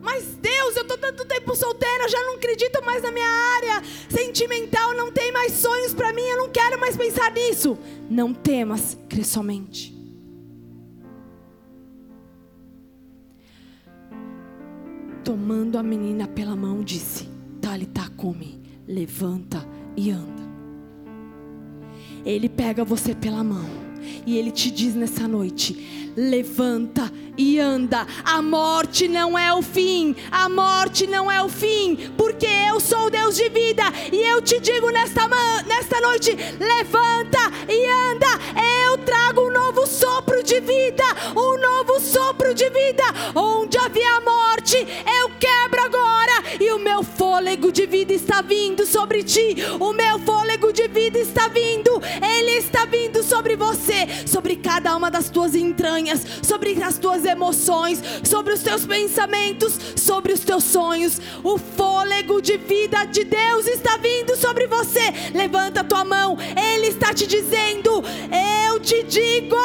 Mas Deus, eu estou tanto tempo solteira, já não acredito mais na minha área sentimental, não tem mais sonhos para mim, eu não quero mais pensar nisso. Não temas, crê somente. Tomando a menina pela mão, disse: Talita come, levanta e anda. Ele pega você pela mão e ele te diz nessa noite: levanta e anda. A morte não é o fim, a morte não é o fim, porque eu sou o Deus de vida e eu te digo nesta, nesta noite: levanta e anda. Eu trago um novo sopro de vida, um novo sopro de vida. Onde havia morte, eu fôlego de vida está vindo sobre ti. O meu fôlego de vida está vindo, ele está vindo sobre você, sobre cada uma das tuas entranhas, sobre as tuas emoções, sobre os teus pensamentos, sobre os teus sonhos. O fôlego de vida de Deus está vindo sobre você. Levanta a tua mão, Ele está te dizendo: Eu te digo,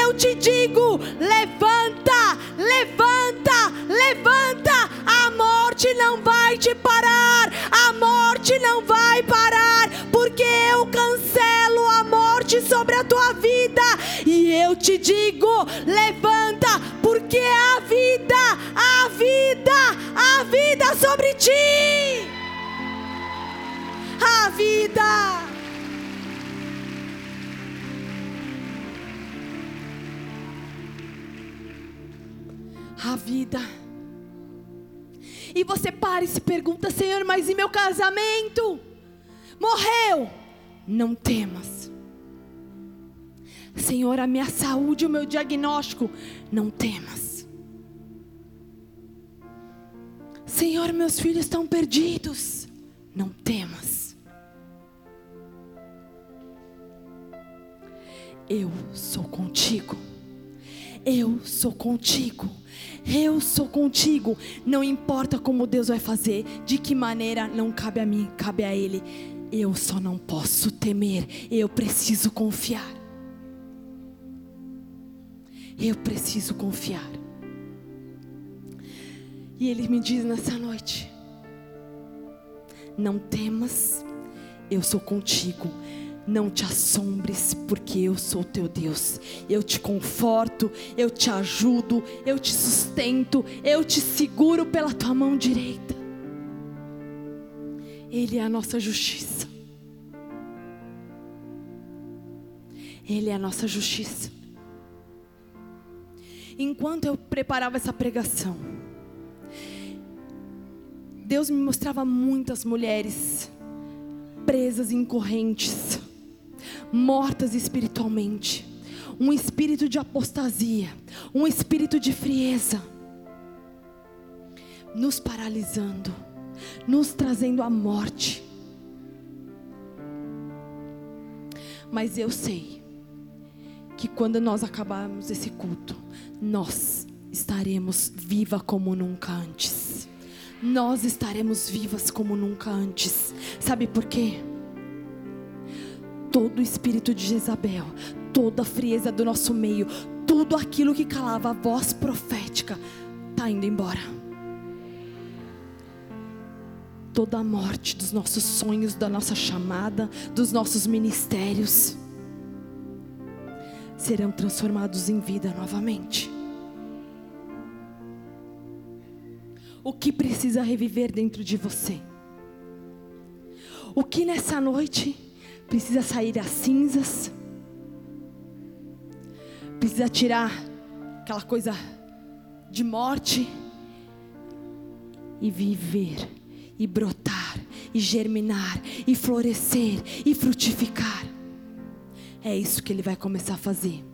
eu te digo, levanta, levanta, levanta. A morte não vai te parar, a morte não vai parar, porque eu cancelo a morte sobre a tua vida. E eu te digo: levanta, porque a vida, a vida, a vida sobre ti. A vida. A vida. E você para e se pergunta, Senhor, mas e meu casamento? Morreu. Não temas. Senhor, a minha saúde, o meu diagnóstico, não temas. Senhor, meus filhos estão perdidos, não temas. Eu sou contigo. Eu sou contigo. Eu sou contigo. Não importa como Deus vai fazer, de que maneira, não cabe a mim, cabe a Ele. Eu só não posso temer, eu preciso confiar. Eu preciso confiar. E Ele me diz nessa noite: Não temas, eu sou contigo. Não te assombres, porque eu sou teu Deus. Eu te conforto, eu te ajudo, eu te sustento, eu te seguro pela tua mão direita. Ele é a nossa justiça. Ele é a nossa justiça. Enquanto eu preparava essa pregação, Deus me mostrava muitas mulheres presas em correntes mortas espiritualmente, um espírito de apostasia, um espírito de frieza, nos paralisando, nos trazendo à morte. Mas eu sei que quando nós acabarmos esse culto, nós estaremos viva como nunca antes. Nós estaremos vivas como nunca antes. Sabe por quê? Todo o espírito de Jezabel, toda a frieza do nosso meio, tudo aquilo que calava a voz profética, está indo embora. Toda a morte dos nossos sonhos, da nossa chamada, dos nossos ministérios, serão transformados em vida novamente. O que precisa reviver dentro de você? O que nessa noite precisa sair as cinzas, precisa tirar aquela coisa de morte e viver, e brotar, e germinar, e florescer, e frutificar. É isso que ele vai começar a fazer.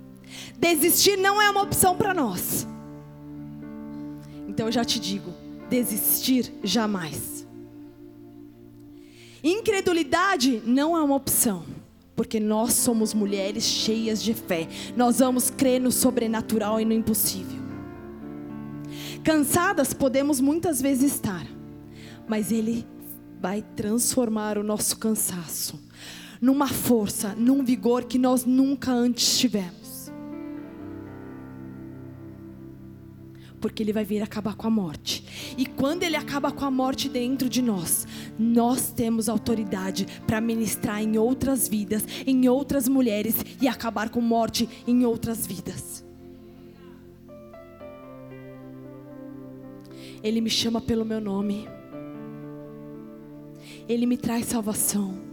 Desistir não é uma opção para nós. Então eu já te digo: desistir jamais. Incredulidade não é uma opção porque nós somos mulheres cheias de fé. Nós vamos crer no sobrenatural e no impossível. Cansadas podemos muitas vezes estar, mas Ele vai transformar o nosso cansaço numa força, num vigor que nós nunca antes tivemos. Porque ele vai vir acabar com a morte. E quando ele acaba com a morte dentro de nós, nós temos autoridade para ministrar em outras vidas, em outras mulheres e acabar com morte em outras vidas. Ele me chama pelo meu nome. Ele me traz salvação.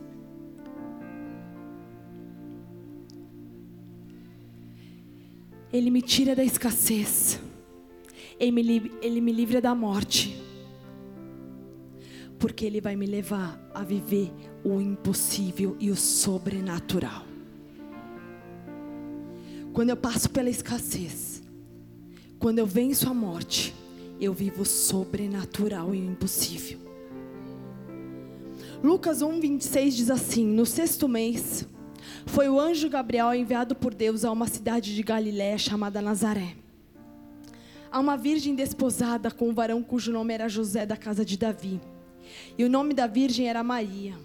Ele me tira da escassez. Ele me, livra da morte. Porque Ele vai me levar a viver o impossível e o sobrenatural. Quando eu passo pela escassez, quando eu venço a morte, eu vivo o sobrenatural e o impossível. Lucas 1, 26 diz assim: No sexto mês, foi o anjo Gabriel enviado por Deus a uma cidade de Galiléia chamada Nazaré. A uma virgem desposada com um varão cujo nome era José da casa de Davi. E o nome da virgem era Maria.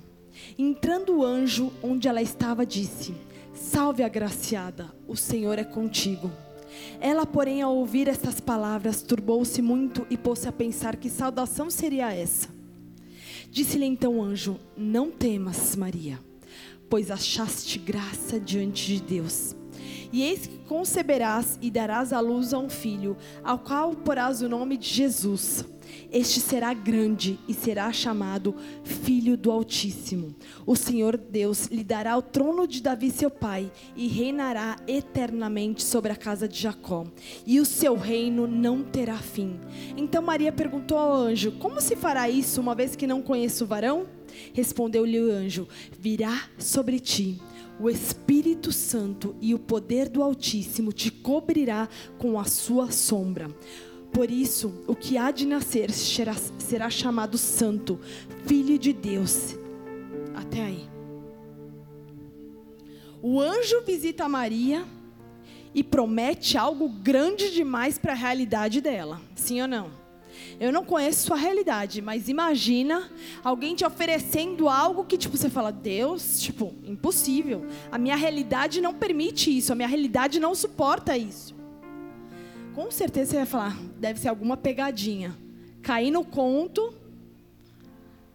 Entrando o anjo onde ela estava, disse: Salve, agraciada, o Senhor é contigo. Ela, porém, ao ouvir estas palavras, turbou-se muito e pôs-se a pensar que saudação seria essa. Disse-lhe então o anjo: Não temas, Maria, pois achaste graça diante de Deus. E eis que conceberás e darás à luz a um filho, ao qual porás o nome de Jesus. Este será grande e será chamado Filho do Altíssimo. O Senhor Deus lhe dará o trono de Davi, seu pai, e reinará eternamente sobre a casa de Jacó, e o seu reino não terá fim. Então Maria perguntou ao anjo: Como se fará isso, uma vez que não conheço o varão? Respondeu-lhe o anjo: Virá sobre ti o Espírito Santo e o poder do Altíssimo te cobrirá com a sua sombra. Por isso, o que há de nascer será, será chamado Santo, Filho de Deus. Até aí. O anjo visita Maria e promete algo grande demais para a realidade dela. Sim ou não? Eu não conheço sua realidade, mas imagina alguém te oferecendo algo que tipo você fala: "Deus, tipo, impossível. A minha realidade não permite isso, a minha realidade não suporta isso". Com certeza você vai falar: "Deve ser alguma pegadinha". Cair no conto,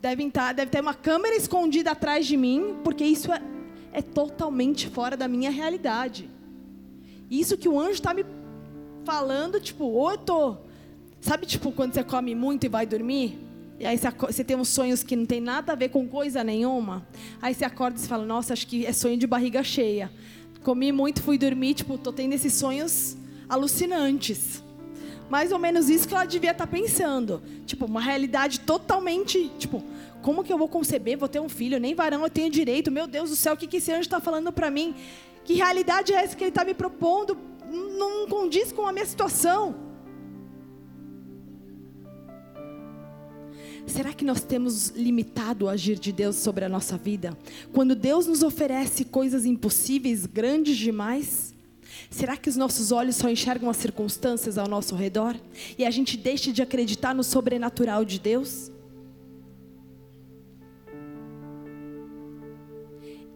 deve, estar, deve ter uma câmera escondida atrás de mim, porque isso é, é totalmente fora da minha realidade. Isso que o anjo está me falando, tipo, ou eu tô Sabe, tipo, quando você come muito e vai dormir? E aí você, você tem uns sonhos que não tem nada a ver com coisa nenhuma. Aí você acorda e fala, nossa, acho que é sonho de barriga cheia. Comi muito, fui dormir, tipo, tô tendo esses sonhos alucinantes. Mais ou menos isso que ela devia estar tá pensando. Tipo, uma realidade totalmente, tipo, como que eu vou conceber, vou ter um filho, nem varão eu tenho direito. Meu Deus do céu, o que, que esse anjo está falando para mim? Que realidade é essa que ele está me propondo? Não condiz com a minha situação. Será que nós temos limitado o agir de Deus sobre a nossa vida? Quando Deus nos oferece coisas impossíveis, grandes demais? Será que os nossos olhos só enxergam as circunstâncias ao nosso redor? E a gente deixa de acreditar no sobrenatural de Deus?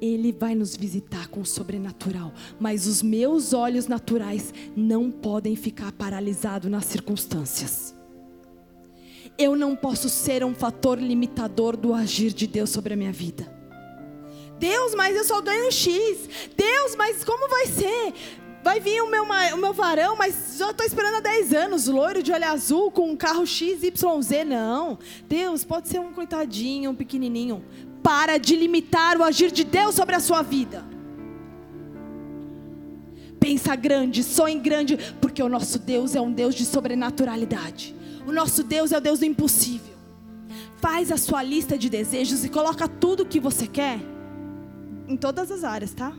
Ele vai nos visitar com o sobrenatural, mas os meus olhos naturais não podem ficar paralisados nas circunstâncias eu não posso ser um fator limitador do agir de Deus sobre a minha vida. Deus, mas eu só ganho X. Deus, mas como vai ser? Vai vir o meu, o meu varão, mas já estou esperando há 10 anos, loiro de olho azul, com um carro XYZ. Não. Deus, pode ser um coitadinho, um pequenininho. Para de limitar o agir de Deus sobre a sua vida. Pensa grande, sonhe grande, porque o nosso Deus é um Deus de sobrenaturalidade. O nosso Deus é o Deus do impossível. Faz a sua lista de desejos e coloca tudo o que você quer em todas as áreas, tá?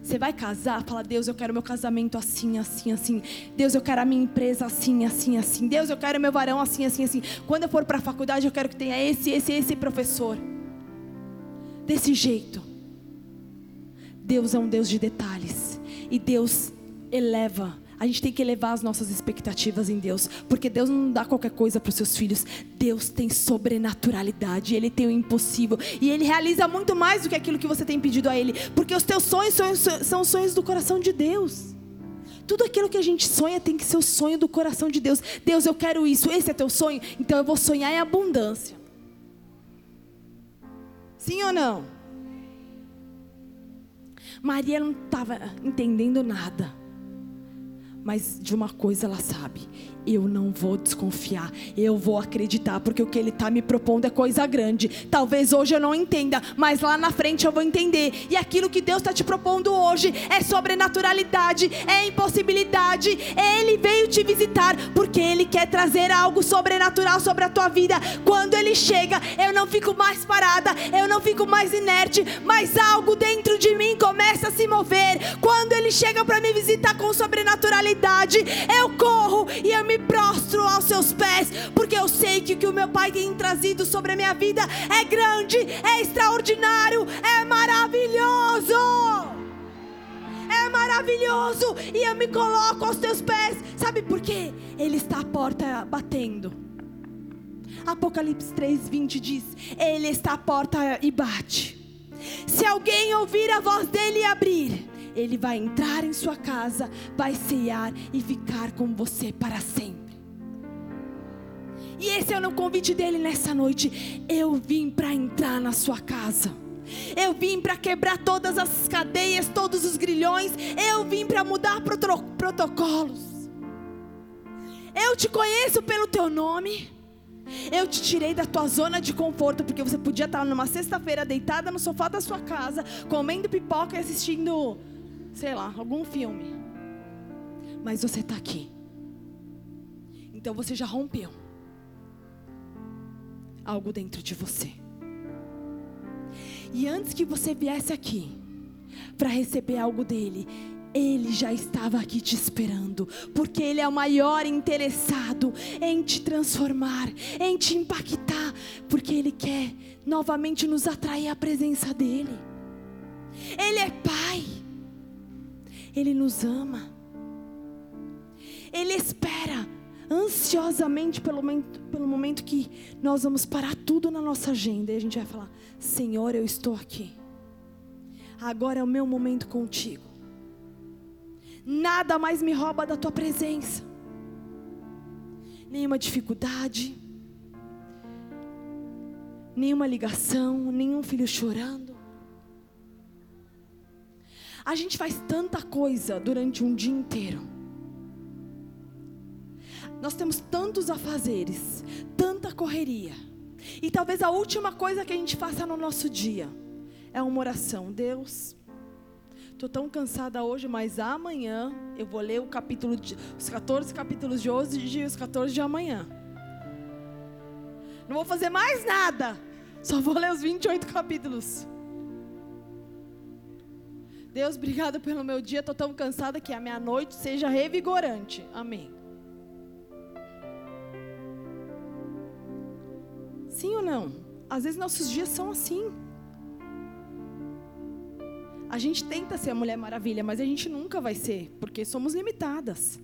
Você vai casar, fala, Deus, eu quero meu casamento assim, assim, assim. Deus, eu quero a minha empresa assim, assim, assim. Deus, eu quero meu varão assim, assim, assim. Quando eu for para a faculdade, eu quero que tenha esse, esse, esse professor. desse jeito. Deus é um Deus de detalhes. E Deus eleva. A gente tem que elevar as nossas expectativas em Deus. Porque Deus não dá qualquer coisa para os seus filhos. Deus tem sobrenaturalidade. Ele tem o impossível. E Ele realiza muito mais do que aquilo que você tem pedido a Ele. Porque os teus sonhos, sonhos são sonhos do coração de Deus. Tudo aquilo que a gente sonha tem que ser o sonho do coração de Deus. Deus, eu quero isso. Esse é teu sonho? Então eu vou sonhar em abundância. Sim ou não? Maria não estava entendendo nada. Mas de uma coisa ela sabe: eu não vou desconfiar, eu vou acreditar, porque o que Ele está me propondo é coisa grande. Talvez hoje eu não entenda, mas lá na frente eu vou entender. E aquilo que Deus está te propondo hoje é sobrenaturalidade, é impossibilidade. Ele veio te visitar porque Ele quer trazer algo sobrenatural sobre a tua vida. Quando Ele chega, eu não fico mais parada, eu não fico mais inerte, mas algo dentro de mim começa a se mover. Quando Ele chega para me visitar com sobrenaturalidade, eu corro e eu me me prostro aos seus pés, porque eu sei que o que o meu Pai tem trazido sobre a minha vida é grande, é extraordinário, é maravilhoso. É maravilhoso, e eu me coloco aos teus pés, sabe por quê? Ele está à porta batendo. Apocalipse 3:20 diz: Ele está à porta e bate. Se alguém ouvir a voz dele e abrir, ele vai entrar em sua casa, vai ceiar e ficar com você para sempre. E esse é o convite dele nessa noite. Eu vim para entrar na sua casa. Eu vim para quebrar todas as cadeias, todos os grilhões. Eu vim para mudar protocolos. Eu te conheço pelo teu nome. Eu te tirei da tua zona de conforto, porque você podia estar numa sexta-feira deitada no sofá da sua casa, comendo pipoca e assistindo sei lá, algum filme. Mas você está aqui. Então você já rompeu algo dentro de você. E antes que você viesse aqui para receber algo dele, ele já estava aqui te esperando, porque Ele é o maior interessado em te transformar, em te impactar, porque Ele quer novamente nos atrair à presença dEle. Ele é Pai. Ele nos ama. Ele espera ansiosamente pelo momento, pelo momento que nós vamos parar tudo na nossa agenda e a gente vai falar: Senhor, eu estou aqui. Agora é o meu momento contigo. Nada mais me rouba da tua presença. Nenhuma dificuldade, nenhuma ligação, nenhum filho chorando. A gente faz tanta coisa durante um dia inteiro. Nós temos tantos afazeres, tanta correria. E talvez a última coisa que a gente faça no nosso dia é uma oração. Deus, estou tão cansada hoje, mas amanhã eu vou ler o capítulo de, os 14 capítulos de hoje e os 14 de amanhã. Não vou fazer mais nada. Só vou ler os 28 capítulos. Deus, obrigado pelo meu dia. Estou tão cansada que a minha noite seja revigorante. Amém. Sim ou não? Às vezes nossos dias são assim. A gente tenta ser a Mulher Maravilha, mas a gente nunca vai ser, porque somos limitadas.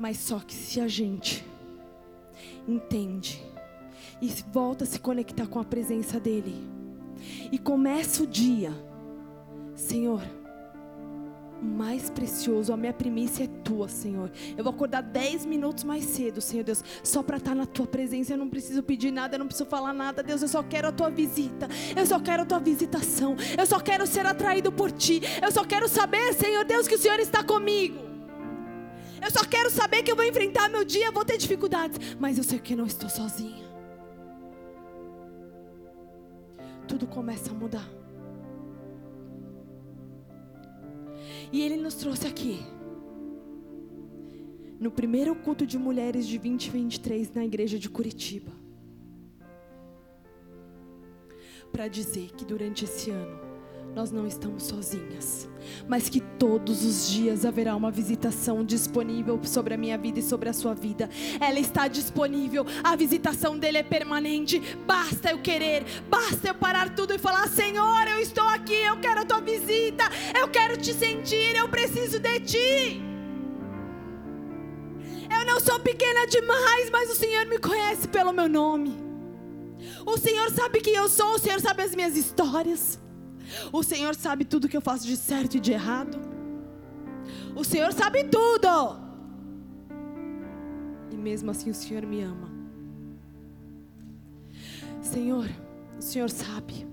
Mas só que se a gente entende e volta a se conectar com a presença dEle, e começa o dia Senhor, o mais precioso, a minha primícia é tua, Senhor. Eu vou acordar dez minutos mais cedo, Senhor Deus, só para estar na tua presença. Eu não preciso pedir nada, eu não preciso falar nada, Deus. Eu só quero a tua visita, eu só quero a tua visitação, eu só quero ser atraído por ti. Eu só quero saber, Senhor Deus, que o Senhor está comigo. Eu só quero saber que eu vou enfrentar meu dia, vou ter dificuldades, mas eu sei que não estou sozinha. Tudo começa a mudar. E Ele nos trouxe aqui. No primeiro culto de mulheres de 2023 na igreja de Curitiba. Para dizer que durante esse ano nós não estamos sozinhas, mas que todos os dias haverá uma visitação disponível sobre a minha vida e sobre a sua vida. Ela está disponível, a visitação dele é permanente. Basta eu querer, basta eu parar tudo e falar: Senhor, eu estou aqui, eu quero a tua visita, eu quero te sentir, eu preciso de ti. Eu não sou pequena demais, mas o Senhor me conhece pelo meu nome. O Senhor sabe quem eu sou, o Senhor sabe as minhas histórias. O Senhor sabe tudo que eu faço de certo e de errado. O Senhor sabe tudo. E mesmo assim o Senhor me ama. Senhor, o Senhor sabe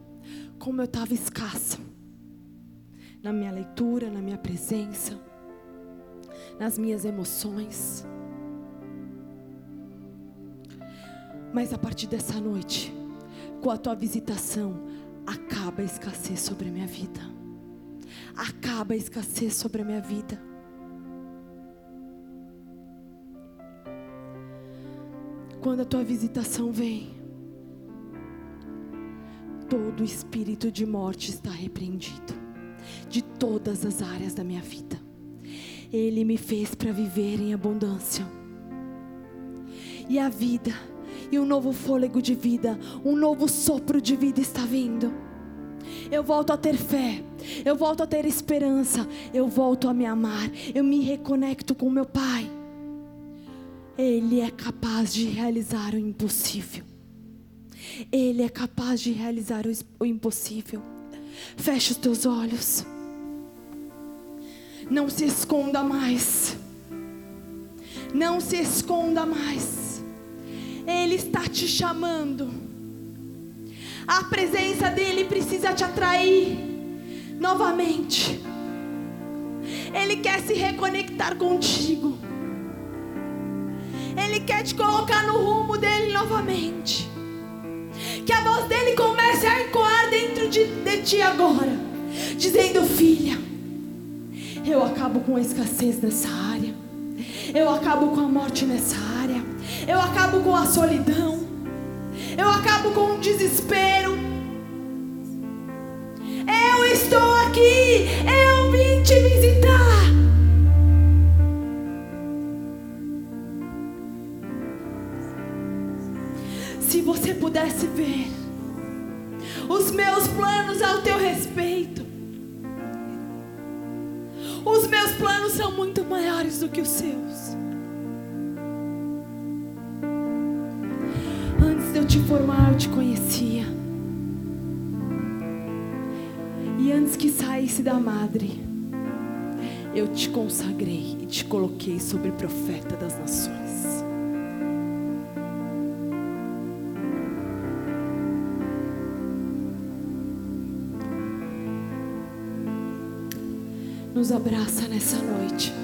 como eu estava escassa na minha leitura, na minha presença, nas minhas emoções. Mas a partir dessa noite, com a tua visitação, acaba a escassez sobre a minha vida. Acaba a escassez sobre a minha vida. Quando a tua visitação vem, todo espírito de morte está repreendido, de todas as áreas da minha vida. Ele me fez para viver em abundância. E a vida e um novo fôlego de vida, um novo sopro de vida está vindo. Eu volto a ter fé, eu volto a ter esperança, eu volto a me amar, eu me reconecto com meu Pai. Ele é capaz de realizar o impossível. Ele é capaz de realizar o impossível. Feche os teus olhos. Não se esconda mais. Não se esconda mais. Ele está te chamando. A presença dele precisa te atrair novamente. Ele quer se reconectar contigo. Ele quer te colocar no rumo dele novamente. Que a voz dele comece a ecoar dentro de, de ti agora, dizendo: Filha, eu acabo com a escassez nessa área, eu acabo com a morte nessa área eu acabo com a solidão, eu acabo com o desespero. Eu estou aqui, eu vim te visitar. Se você pudesse ver os meus planos ao teu respeito, os meus planos são muito maiores do que os seus. Te formar, eu te conhecia. E antes que saísse da madre, eu te consagrei e te coloquei sobre profeta das nações. Nos abraça nessa noite.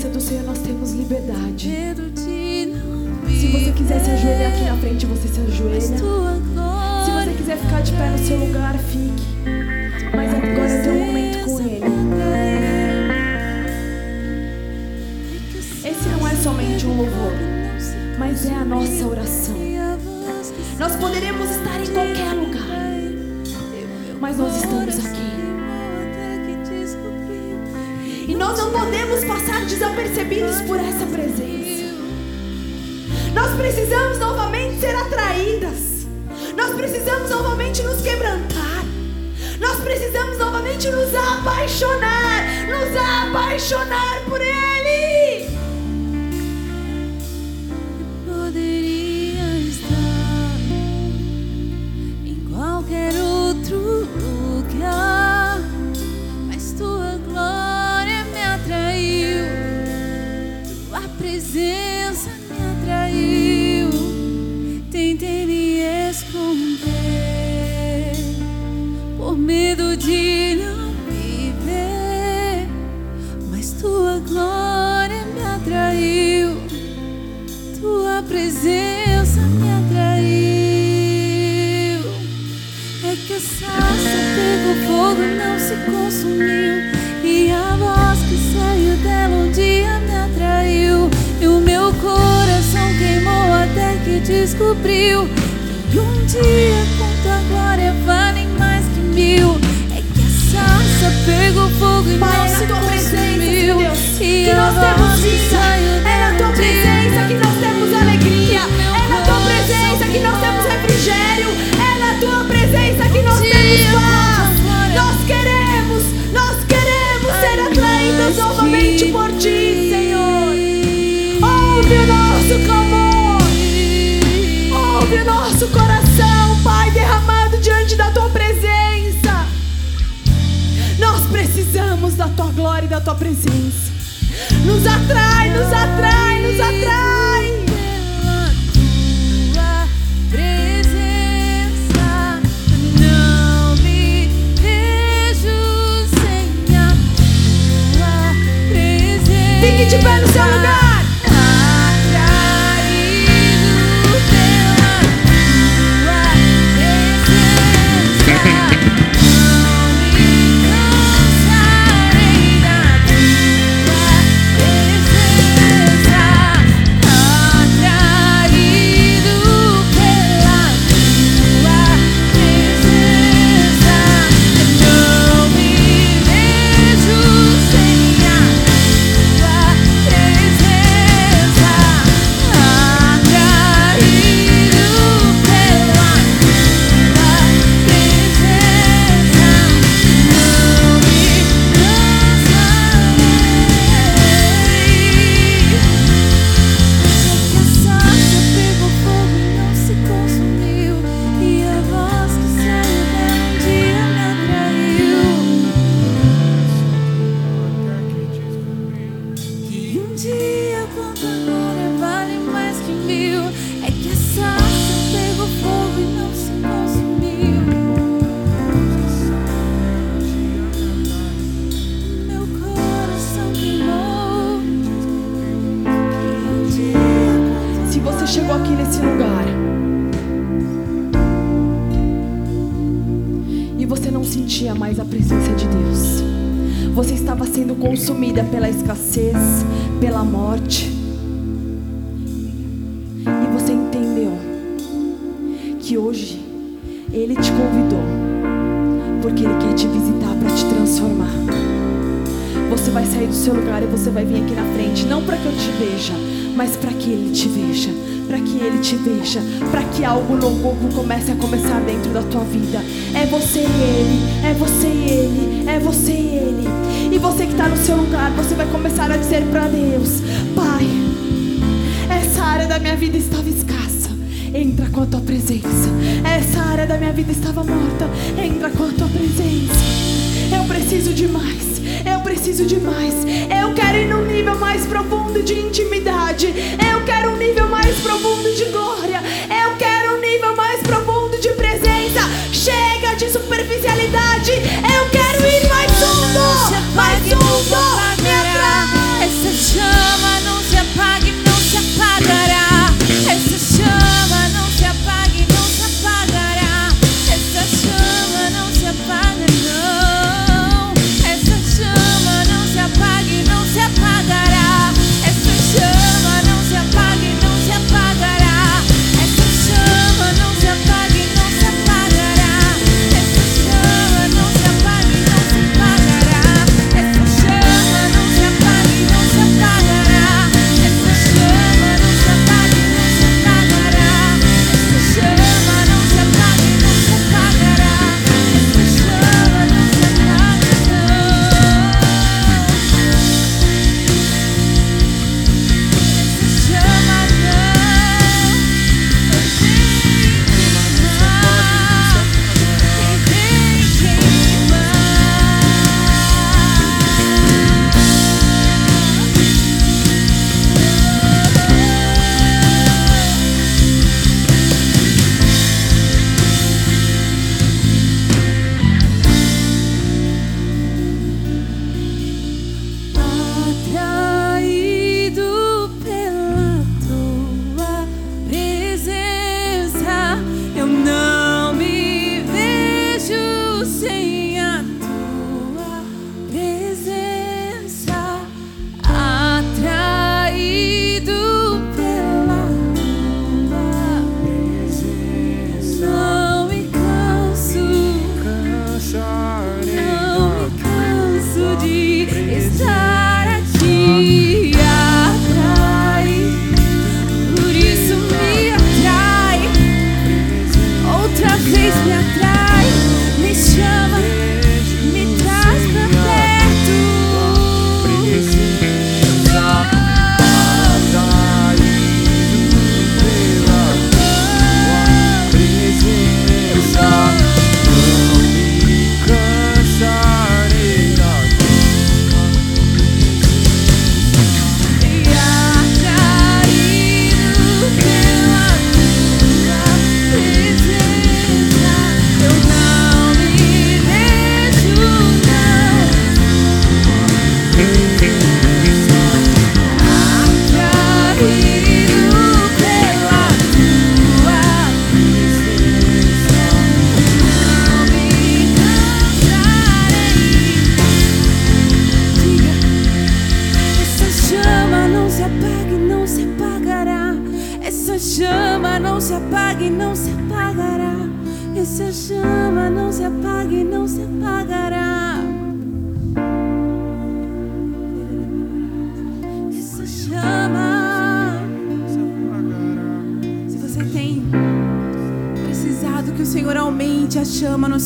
Presença do Senhor nós temos liberdade. Se você quiser se ajoelhar aqui na frente, você se ajoelha. Se você quiser ficar de pé no seu lugar, fique. Mas agora é teu momento com Ele. Esse não é somente um louvor, mas é a nossa oração. Nós poderemos estar em qualquer lugar, mas nós estamos aqui. Nós não podemos passar desapercebidos por essa presença. Nós precisamos novamente ser atraídas. Nós precisamos novamente nos quebrantar. Nós precisamos novamente nos apaixonar, nos apaixonar por Ele. viu. E um dia com tua glória valem mais que mil. É que a salsa pegou fogo e Pai, não se consumiu. Presença, e que nós temos vida. É na tua presença que nós temos alegria. É na tua presença que nós temos refrigério. É na tua presença que nós temos paz. Nós queremos. nosso coração, Pai, derramado diante da tua presença. Nós precisamos da tua glória e da tua presença. Nos atrai, nos atrai, nos atrai. Pela tua presença, não me vejo sem a tua presença. De pé no seu lugar.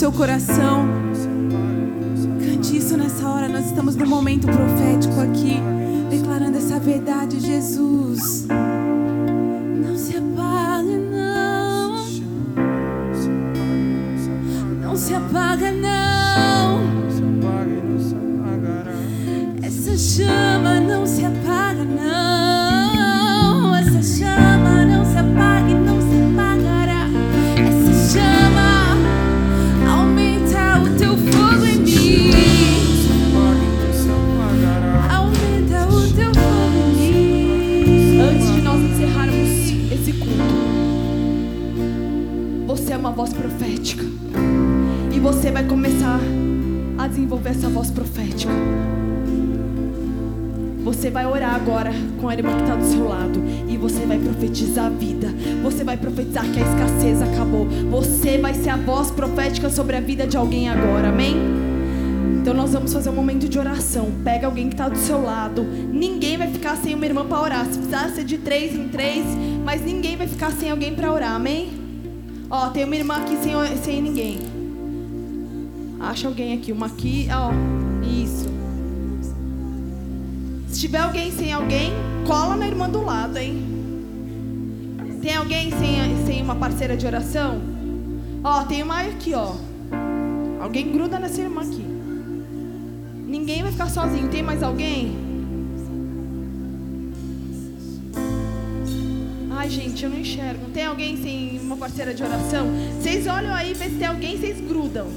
Seu coração, oração. Pega alguém que está do seu lado. Ninguém vai ficar sem uma irmã para orar. Se precisar ser de três em três, mas ninguém vai ficar sem alguém para orar. Amém? Ó, tem uma irmã aqui sem, sem ninguém. Acha alguém aqui. Uma aqui, ó. Isso. Se tiver alguém sem alguém, cola na irmã do lado, hein? Tem alguém sem, sem uma parceira de oração? Ó, tem uma aqui, ó. Alguém gruda nessa irmã aqui. Ficar sozinho. Tem mais alguém? Ai, gente, eu não enxergo. Tem alguém sem uma parceira de oração? Vocês olham aí, vê se tem alguém, vocês grudam.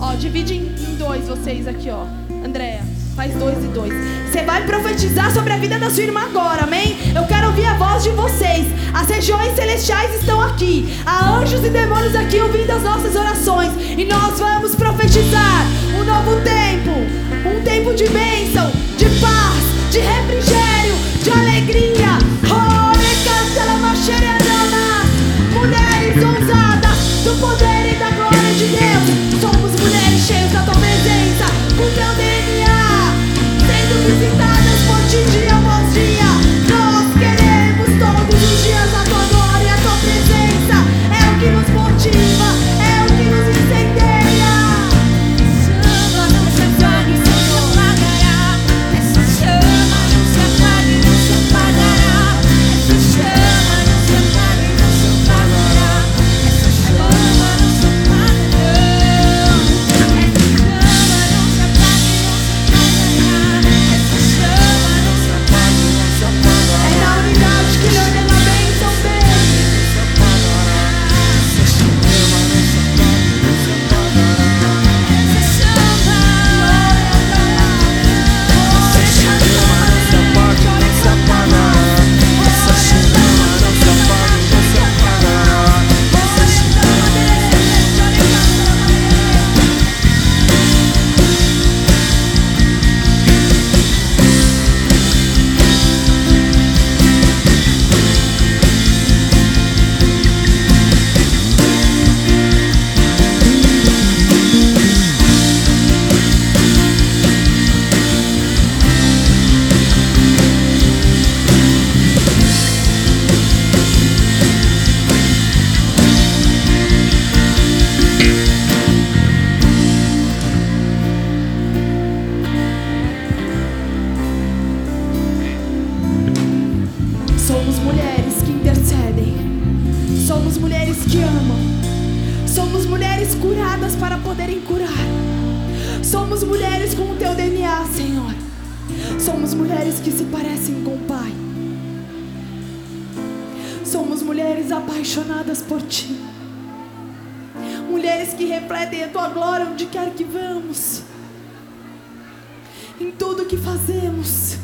Ó, divide em, dois vocês aqui, ó. Andréia, faz dois e dois. Você vai profetizar sobre a vida da sua irmã agora, amém? Eu quero ouvir a voz de vocês. As regiões celestiais estão aqui. Há anjos e demônios aqui ouvindo as nossas orações. E nós vamos profetizar um novo tempo. Um tempo de bênção, Somos mulheres com o teu DNA, Senhor. Somos mulheres que se parecem com o Pai. Somos mulheres apaixonadas por Ti. Mulheres que refletem a Tua glória onde quer que vamos. Em tudo que fazemos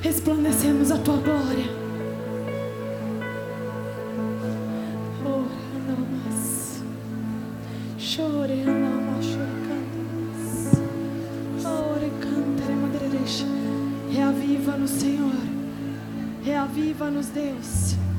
resplandecemos a tua glória. Leva-nos, Deus.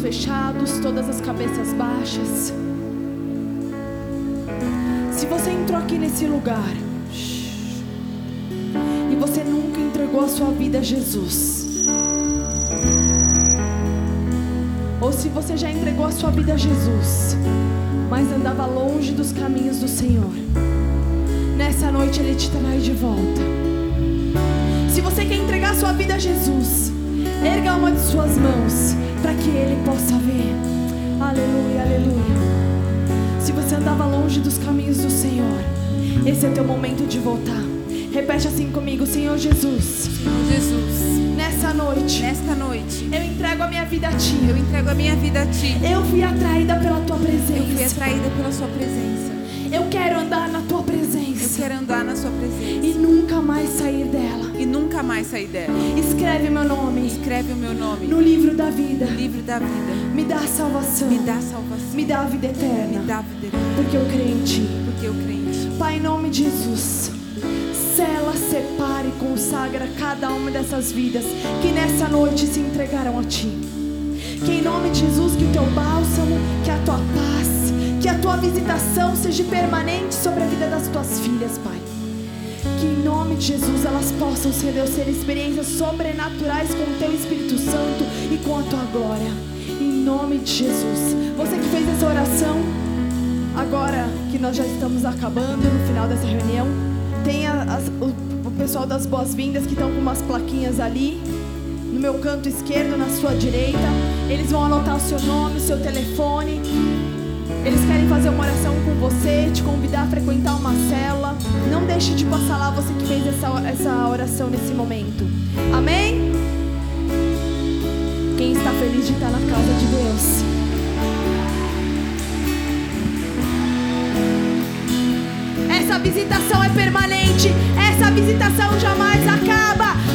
Fechados, todas as cabeças baixas. Se você entrou aqui nesse lugar e você nunca entregou a sua vida a Jesus, ou se você já entregou a sua vida a Jesus, mas andava longe dos caminhos do Senhor, nessa noite Ele te traz de volta. Se você quer entregar sua vida a Jesus, erga uma de suas mãos para que Ele possa ver. Aleluia, aleluia. Se você andava longe dos caminhos do Senhor, esse é teu momento de voltar. Repete assim comigo, Senhor Jesus. Senhor Jesus, Nessa noite, nesta noite, eu entrego a minha vida a Ti. eu entrego a minha vida a Ti. Eu fui atraída pela Tua Eu fui presença. atraída pela Sua presença. Eu quero andar na Tua Eu presença quero andar na Sua presença e nunca mais sair dela. e nunca mais sair dela. Escreve meu nome Escreve o meu nome no livro da vida. no livro da vida. Me dá salvação. Me dá salvação. Me dá a vida Me eterna. dá a vida eterna, Porque eu creio em Ti. porque eu creio em Ti. Pai, em nome de Jesus, sela, separe e consagra cada uma dessas vidas que nessa noite se entregaram a Ti. Que em nome de Jesus, que o Teu bálsamo, que a Tua paz, que a Tua visitação seja permanente sobre a vida das Tuas filhas, Pai. Que em nome de Jesus elas possam, Senhor Deus, ter experiências sobrenaturais com o Teu Espírito Santo e com a Tua glória. Em nome de Jesus. Você que fez essa oração, agora que nós já estamos acabando no final dessa reunião, tem as- o, o pessoal das boas-vindas que estão com umas plaquinhas ali, no meu canto esquerdo, na sua direita. Eles vão anotar o seu nome, o seu telefone. Eles querem fazer uma oração com você, te convidar a frequentar uma cela. Não deixe de passar lá você que fez essa, essa oração nesse momento. Amém? Quem está feliz de estar na casa de Deus? Essa visitação é permanente. Essa visitação jamais acaba.